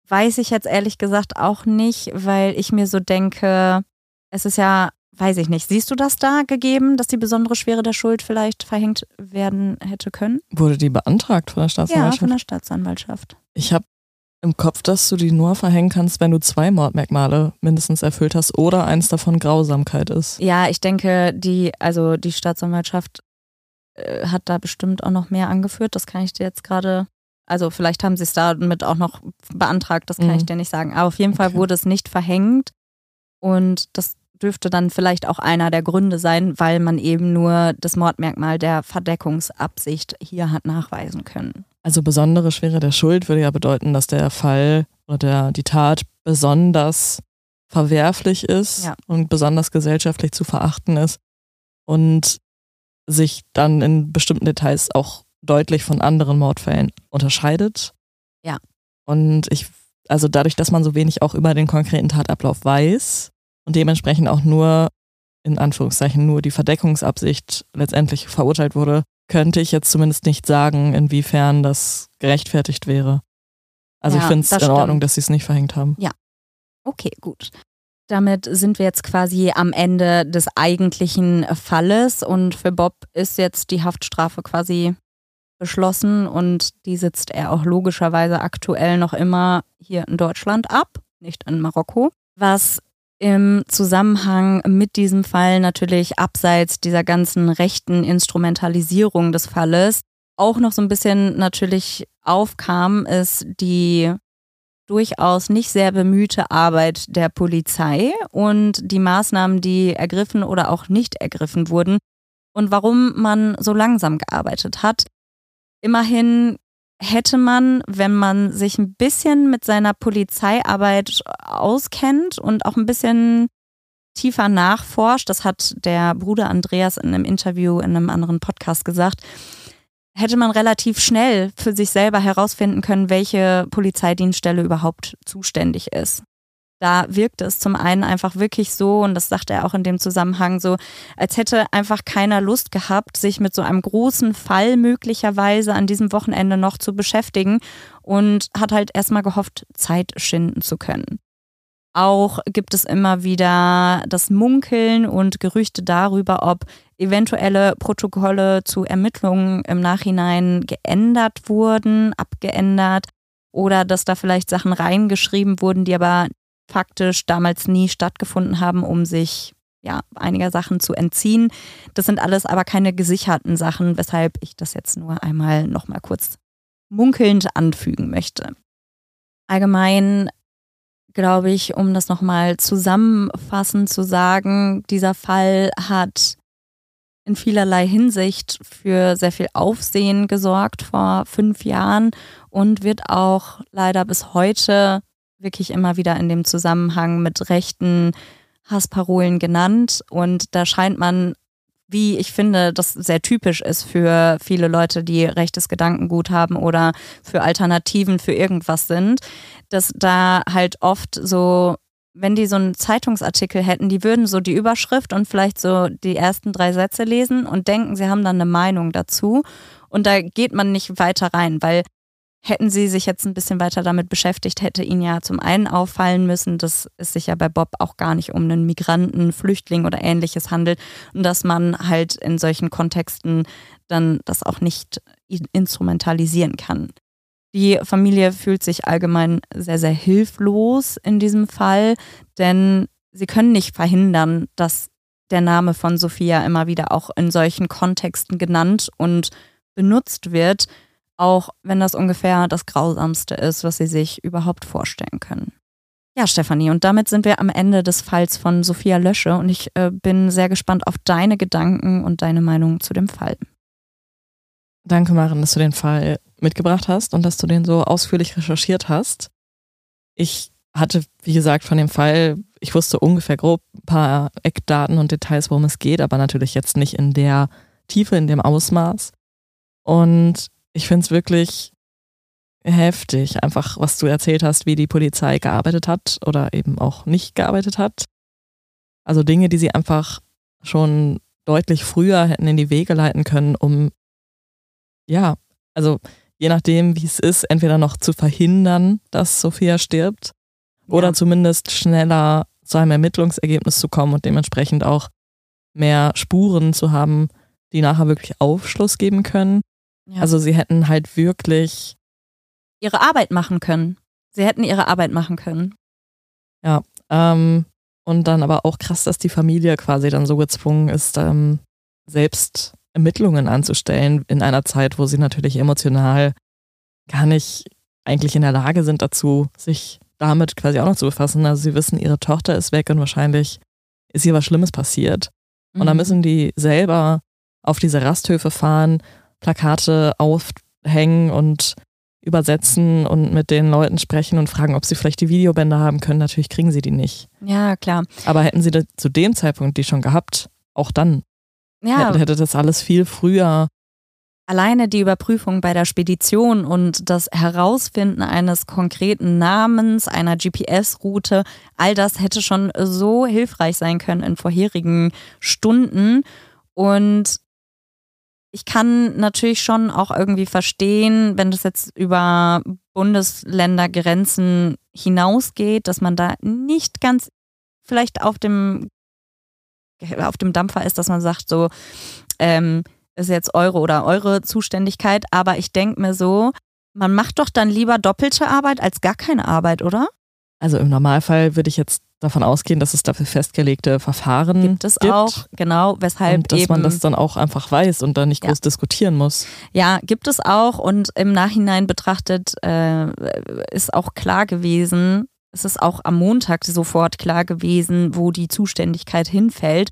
Weiß ich jetzt ehrlich gesagt auch nicht, weil ich mir so denke, es ist ja, weiß ich nicht, siehst du das da gegeben, dass die besondere Schwere der Schuld vielleicht verhängt werden hätte können? Wurde die beantragt von der Staatsanwaltschaft? Ja, von der Staatsanwaltschaft. Ich habe im Kopf, dass du die nur verhängen kannst, wenn du zwei Mordmerkmale mindestens erfüllt hast oder eins davon Grausamkeit ist. Ja, ich denke, die, also die Staatsanwaltschaft äh, hat da bestimmt auch noch mehr angeführt. Das kann ich dir jetzt gerade, also vielleicht haben sie es damit auch noch beantragt, das kann Mhm. ich dir nicht sagen. Aber auf jeden Fall Okay. wurde es nicht verhängt. Und das dürfte dann vielleicht auch einer der Gründe sein, weil man eben nur das Mordmerkmal der Verdeckungsabsicht hier hat nachweisen können. Also besondere Schwere der Schuld würde ja bedeuten, dass der Fall oder der, die Tat besonders verwerflich ist Ja. und besonders gesellschaftlich zu verachten ist und sich dann in bestimmten Details auch deutlich von anderen Mordfällen unterscheidet. Ja. Und ich, also dadurch, dass man so wenig auch über den konkreten Tatablauf weiß und dementsprechend auch nur, in Anführungszeichen, nur die Verdeckungsabsicht letztendlich verurteilt wurde, könnte ich jetzt zumindest nicht sagen, inwiefern das gerechtfertigt wäre. Also Ja, ich finde es in Ordnung, stimmt. dass sie es nicht verhängt haben. Okay, gut. Damit sind wir jetzt quasi am Ende des eigentlichen Falles und für Bob ist jetzt die Haftstrafe quasi beschlossen und die sitzt er auch logischerweise aktuell noch immer hier in Deutschland ab, nicht in Marokko. Was im Zusammenhang mit diesem Fall natürlich abseits dieser ganzen rechten Instrumentalisierung des Falles auch noch so ein bisschen natürlich aufkam, ist die durchaus nicht sehr bemühte Arbeit der Polizei und die Maßnahmen, die ergriffen oder auch nicht ergriffen wurden und warum man so langsam gearbeitet hat. Immerhin hätte man, wenn man sich ein bisschen mit seiner Polizeiarbeit auskennt und auch ein bisschen tiefer nachforscht, das hat der Bruder Andreas in einem Interview in einem anderen Podcast gesagt, hätte man relativ schnell für sich selber herausfinden können, welche Polizeidienststelle überhaupt zuständig ist. Da wirkte es zum einen einfach wirklich so, und das sagt er auch in dem Zusammenhang so, als hätte einfach keiner Lust gehabt, sich mit so einem großen Fall möglicherweise an diesem Wochenende noch zu beschäftigen und hat halt erstmal gehofft, Zeit schinden zu können. Auch gibt es immer wieder das Munkeln und Gerüchte darüber, ob eventuelle Protokolle zu Ermittlungen im Nachhinein geändert wurden, abgeändert oder dass da vielleicht Sachen reingeschrieben wurden, die aber faktisch damals nie stattgefunden haben, um sich ja einiger Sachen zu entziehen. Das sind alles aber keine gesicherten Sachen, weshalb ich das jetzt nur einmal noch mal kurz munkelnd anfügen möchte. Allgemein glaube ich, um das nochmal zusammenfassend zu sagen, dieser Fall hat in vielerlei Hinsicht für sehr viel Aufsehen gesorgt vor fünf Jahren und wird auch leider bis heute wirklich immer wieder in dem Zusammenhang mit rechten Hassparolen genannt. Und da scheint man, wie ich finde, das sehr typisch ist für viele Leute, die rechtes Gedankengut haben oder für Alternativen für irgendwas sind, dass da halt oft so wenn die so einen Zeitungsartikel hätten, die würden so die Überschrift und vielleicht so die ersten drei Sätze lesen und denken, sie haben dann eine Meinung dazu. Und da geht man nicht weiter rein, weil hätten sie sich jetzt ein bisschen weiter damit beschäftigt, hätte ihnen ja zum einen auffallen müssen, dass es sich ja bei Bob auch gar nicht um einen Migranten, Flüchtling oder ähnliches handelt und dass man halt in solchen Kontexten dann das auch nicht instrumentalisieren kann. Die Familie fühlt sich allgemein sehr, sehr hilflos in diesem Fall, denn sie können nicht verhindern, dass der Name von Sophia immer wieder auch in solchen Kontexten genannt und benutzt wird, auch wenn das ungefähr das Grausamste ist, was sie sich überhaupt vorstellen können. Ja, Stefanie, und damit sind wir am Ende des Falls von Sophia Lösche und ich äh, bin sehr gespannt auf deine Gedanken und deine Meinung zu dem Fall. Danke, Maren, dass du den Fall mitgebracht hast und dass du den so ausführlich recherchiert hast. Ich hatte, wie gesagt, von dem Fall, ich wusste ungefähr grob ein paar Eckdaten und Details, worum es geht, aber natürlich jetzt nicht in der Tiefe, in dem Ausmaß. Und ich finde es wirklich heftig, einfach was du erzählt hast, wie die Polizei gearbeitet hat oder eben auch nicht gearbeitet hat. Also Dinge, die sie einfach schon deutlich früher hätten in die Wege leiten können, um ja, also je nachdem, wie es ist, entweder noch zu verhindern, dass Sophia stirbt oder Ja. zumindest schneller zu einem Ermittlungsergebnis zu kommen und dementsprechend auch mehr Spuren zu haben, die nachher wirklich Aufschluss geben können. Ja. Also sie hätten halt wirklich, ihre Arbeit machen können. Sie hätten ihre Arbeit machen können. ähm, und dann aber auch krass, dass die Familie quasi dann so gezwungen ist, ähm, selbst Ermittlungen anzustellen in einer Zeit, wo sie natürlich emotional gar nicht eigentlich in der Lage sind dazu, sich damit quasi auch noch zu befassen. Also sie wissen, ihre Tochter ist weg und wahrscheinlich ist ihr was Schlimmes passiert. Und dann Mhm. müssen die selber auf diese Rasthöfe fahren, Plakate aufhängen und übersetzen und mit den Leuten sprechen und fragen, ob sie vielleicht die Videobänder haben können. Natürlich kriegen sie die nicht. Ja, klar. Aber hätten sie zu dem Zeitpunkt die schon gehabt, auch dann Ja, hätte, hätte das alles viel früher. alleine die Überprüfung bei der Spedition und das Herausfinden eines konkreten Namens, einer GPS-Route, all das hätte schon so hilfreich sein können in vorherigen Stunden. Und ich kann natürlich schon auch irgendwie verstehen, wenn das jetzt über Bundesländergrenzen hinausgeht, dass man da nicht ganz vielleicht auf dem auf dem Dampfer ist, dass man sagt so, ähm, ist jetzt eure oder eure Zuständigkeit, aber ich denke mir so, man macht doch dann lieber doppelte Arbeit als gar keine Arbeit, oder? Also im Normalfall würde ich jetzt davon ausgehen, dass es dafür festgelegte Verfahren Gibt es auch, genau, weshalb und dass eben, man das dann auch einfach weiß und dann nicht Ja. groß diskutieren muss. ja, gibt es auch und im Nachhinein betrachtet äh, ist auch klar gewesen, es ist auch am Montag sofort klar gewesen, wo die Zuständigkeit hinfällt.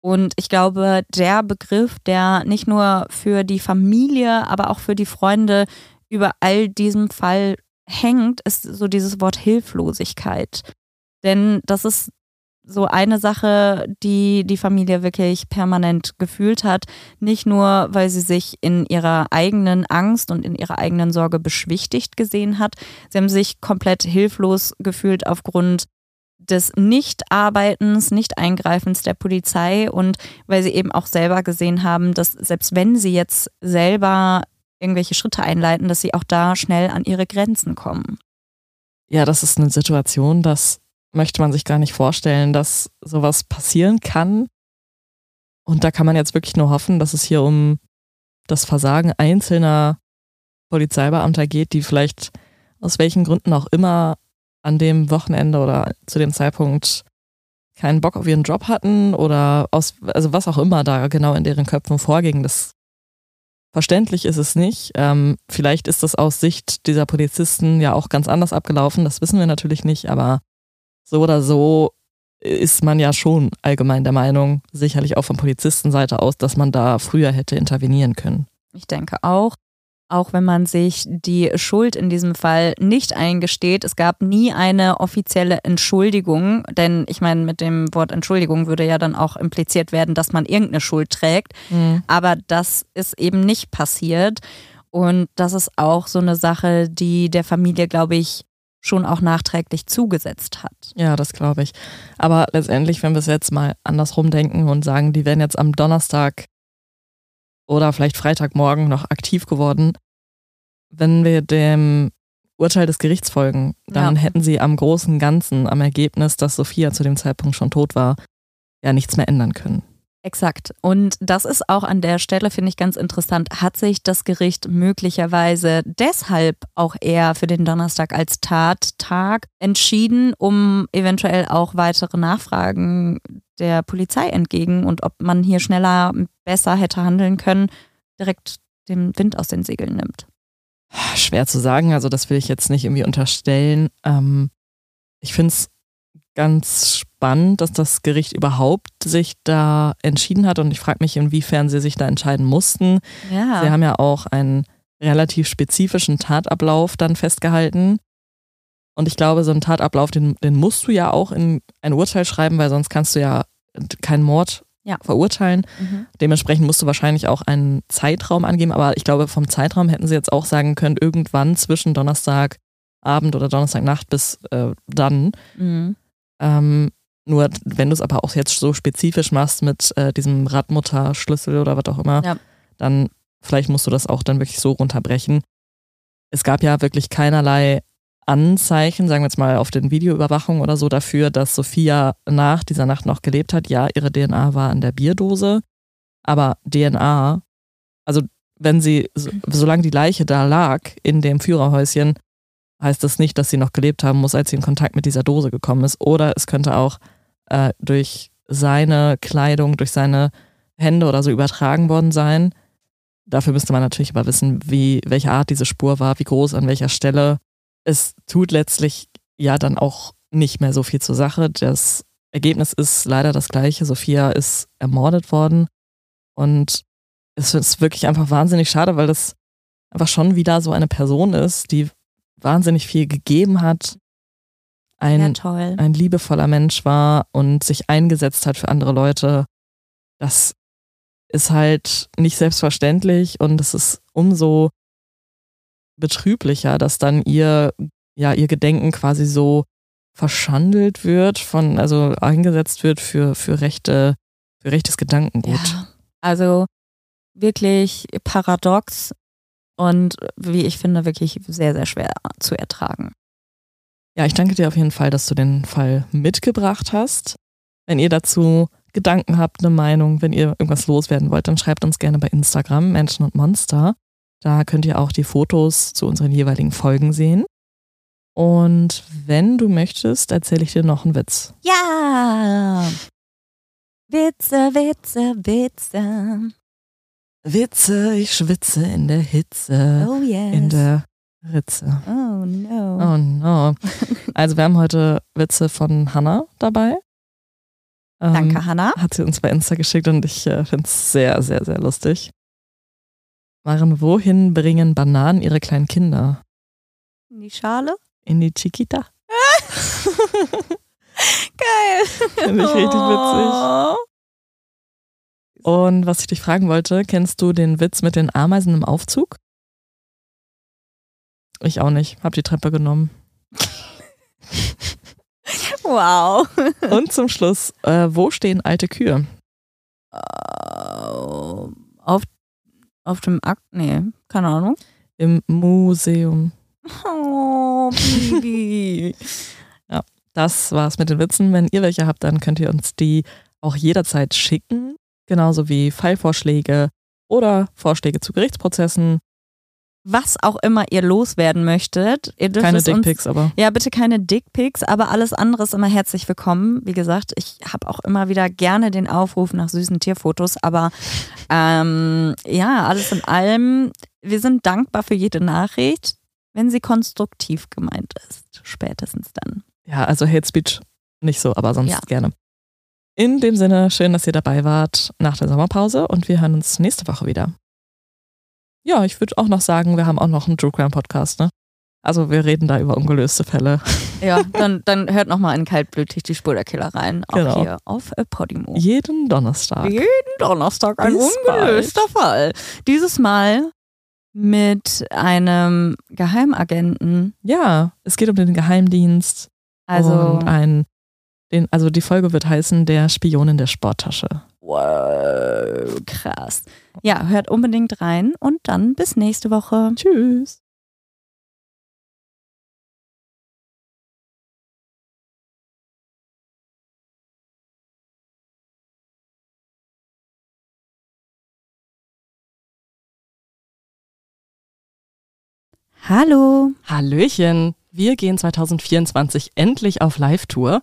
Und ich glaube, der Begriff, der nicht nur für die Familie, aber auch für die Freunde über all diesem Fall hängt, ist so dieses Wort Hilflosigkeit. Denn das ist so eine Sache, die die Familie wirklich permanent gefühlt hat. Nicht nur, weil sie sich in ihrer eigenen Angst und in ihrer eigenen Sorge beschwichtigt gesehen hat. Sie haben sich komplett hilflos gefühlt aufgrund des Nichtarbeitens, Nicht-Eingreifens der Polizei und weil sie eben auch selber gesehen haben, dass selbst wenn sie jetzt selber irgendwelche Schritte einleiten, dass sie auch da schnell an ihre Grenzen kommen. Ja, das ist eine Situation, das möchte man sich gar nicht vorstellen, dass sowas passieren kann. Und da kann man jetzt wirklich nur hoffen, dass es hier um das Versagen einzelner Polizeibeamter geht, die vielleicht aus welchen Gründen auch immer an dem Wochenende oder zu dem Zeitpunkt keinen Bock auf ihren Job hatten oder aus, also was auch immer da genau in deren Köpfen vorging. Das verständlich ist es nicht. Ähm, vielleicht ist das aus Sicht dieser Polizisten ja auch ganz anders abgelaufen. Das wissen wir natürlich nicht, aber so oder so ist man ja schon allgemein der Meinung, sicherlich auch von Polizistenseite aus, dass man da früher hätte intervenieren können. Ich denke auch. Auch wenn man sich die Schuld in diesem Fall nicht eingesteht. Es gab nie eine offizielle Entschuldigung, denn ich meine, mit dem Wort Entschuldigung würde ja dann auch impliziert werden, dass man irgendeine Schuld trägt. Aber das ist eben nicht passiert. Und das ist auch so eine Sache, die der Familie, glaube ich, schon auch nachträglich zugesetzt hat. Ja, das glaube ich. Aber letztendlich, wenn wir es jetzt mal andersrum denken und sagen, die wären jetzt am Donnerstag oder vielleicht Freitagmorgen noch aktiv geworden, wenn wir dem Urteil des Gerichts folgen, dann Ja. hätten sie am großen Ganzen, am Ergebnis, dass Sophia zu dem Zeitpunkt schon tot war, ja nichts mehr ändern können. Exakt. Und das ist auch an der Stelle, finde ich ganz interessant, hat sich das Gericht möglicherweise deshalb auch eher für den Donnerstag als Tattag entschieden, um eventuell auch weitere Nachfragen der Polizei entgegen und ob man hier schneller, besser hätte handeln können, direkt den Wind aus den Segeln nimmt. Schwer zu sagen, also das will ich jetzt nicht irgendwie unterstellen. Ähm, ich finde es ganz spannend, dass das Gericht überhaupt sich da entschieden hat und ich frage mich, inwiefern sie sich da entscheiden mussten. Ja. Sie haben ja auch einen relativ spezifischen Tatablauf dann festgehalten. Und ich glaube, so einen Tatablauf, den, den musst du ja auch in ein Urteil schreiben, weil sonst kannst du ja keinen Mord Ja. verurteilen. Mhm. Dementsprechend musst du wahrscheinlich auch einen Zeitraum angeben, aber ich glaube, vom Zeitraum hätten sie jetzt auch sagen können, irgendwann zwischen Donnerstagabend oder Donnerstagnacht bis äh, dann. Mhm. Ähm, Nur wenn du es aber auch jetzt so spezifisch machst mit äh, diesem Radmutterschlüssel oder was auch immer, Ja. dann vielleicht musst du das auch dann wirklich so runterbrechen. Es gab ja wirklich keinerlei Anzeichen, sagen wir jetzt mal auf den Videoüberwachungen oder so, dafür, dass Sophia nach dieser Nacht noch gelebt hat. Ja, ihre DNA war an der Bierdose, aber DNA, also wenn sie, so, solange die Leiche da lag in dem Führerhäuschen, heißt das nicht, dass sie noch gelebt haben muss, als sie in Kontakt mit dieser Dose gekommen ist. Oder es könnte auch äh, durch seine Kleidung, durch seine Hände oder so übertragen worden sein. Dafür müsste man natürlich aber wissen, wie, welche Art diese Spur war, wie groß, an welcher Stelle. Es tut letztlich ja dann auch nicht mehr so viel zur Sache. Das Ergebnis ist leider das gleiche. Sophia ist ermordet worden. Und es ist wirklich einfach wahnsinnig schade, weil das einfach schon wieder so eine Person ist, die wahnsinnig viel gegeben hat, ein, ja, ein liebevoller Mensch war und sich eingesetzt hat für andere Leute. Das ist halt nicht selbstverständlich und es ist umso betrüblicher, dass dann ihr, ja, ihr Gedenken quasi so verschandelt wird, von, also eingesetzt wird für, für rechte, für rechtes Gedankengut. Ja. Also wirklich paradox und wie ich finde, wirklich sehr, sehr schwer zu ertragen. Ja, ich danke dir auf jeden Fall, dass du den Fall mitgebracht hast. Wenn ihr dazu Gedanken habt, eine Meinung, wenn ihr irgendwas loswerden wollt, dann schreibt uns gerne bei Instagram Menschen und Monster. Da könnt ihr auch die Fotos zu unseren jeweiligen Folgen sehen. Und wenn du möchtest, erzähle ich dir noch einen Witz. Ja! Witze, Witze, Witze. Witze, ich schwitze in der Hitze, Oh yes. in der Ritze. oh no. Oh no. Also wir haben heute Witze von Hannah dabei. Ähm, Danke, Hannah. Hat sie uns bei Insta geschickt und ich äh, finde es sehr, sehr, sehr lustig. Maren, wohin bringen Bananen ihre kleinen Kinder? Die Schale? In die Chiquita? Geil. Finde ich richtig witzig. Und was ich dich fragen wollte, kennst du den Witz mit den Ameisen im Aufzug? Ich auch nicht. Hab die Treppe genommen. Wow. Und zum Schluss, äh, wo stehen alte Kühe? auf, auf dem Akt? Nee, keine Ahnung. Im Museum. Oh, Bibi. Das war's mit den Witzen. Wenn ihr welche habt, dann könnt ihr uns die auch jederzeit schicken. Genauso wie Fallvorschläge oder Vorschläge zu Gerichtsprozessen. Was auch immer ihr loswerden möchtet. Ihr dürft Keine Dickpics, aber. Ja, bitte keine Dickpics, aber alles andere ist immer herzlich willkommen. Wie gesagt, ich habe auch immer wieder gerne den Aufruf nach süßen Tierfotos, aber ähm, ja, alles in allem, wir sind dankbar für jede Nachricht, wenn sie konstruktiv gemeint ist. Spätestens dann. Ja, also Hate Speech nicht so, aber sonst Ja. gerne. In dem Sinne, schön, dass ihr dabei wart nach der Sommerpause und wir hören uns nächste Woche wieder. Ja, ich würde auch noch sagen, wir haben auch noch einen True Crime Podcast, ne? Also wir reden da über ungelöste Fälle. Ja, dann, dann hört nochmal in Kaltblütig die Spur der Killer rein. Auch Genau. hier auf äh, Podimo. Jeden Donnerstag. Jeden Donnerstag ein Bis ungelöster Fall. Dieses Mal mit einem Geheimagenten. Ja, es geht um den Geheimdienst. Also, und ein, den, also die Folge wird heißen Der Spion in der Sporttasche. wow, krass. Ja, hört unbedingt rein und dann bis nächste Woche. Tschüss. Hallo. Hallöchen, wir gehen 2024 endlich auf Live-Tour.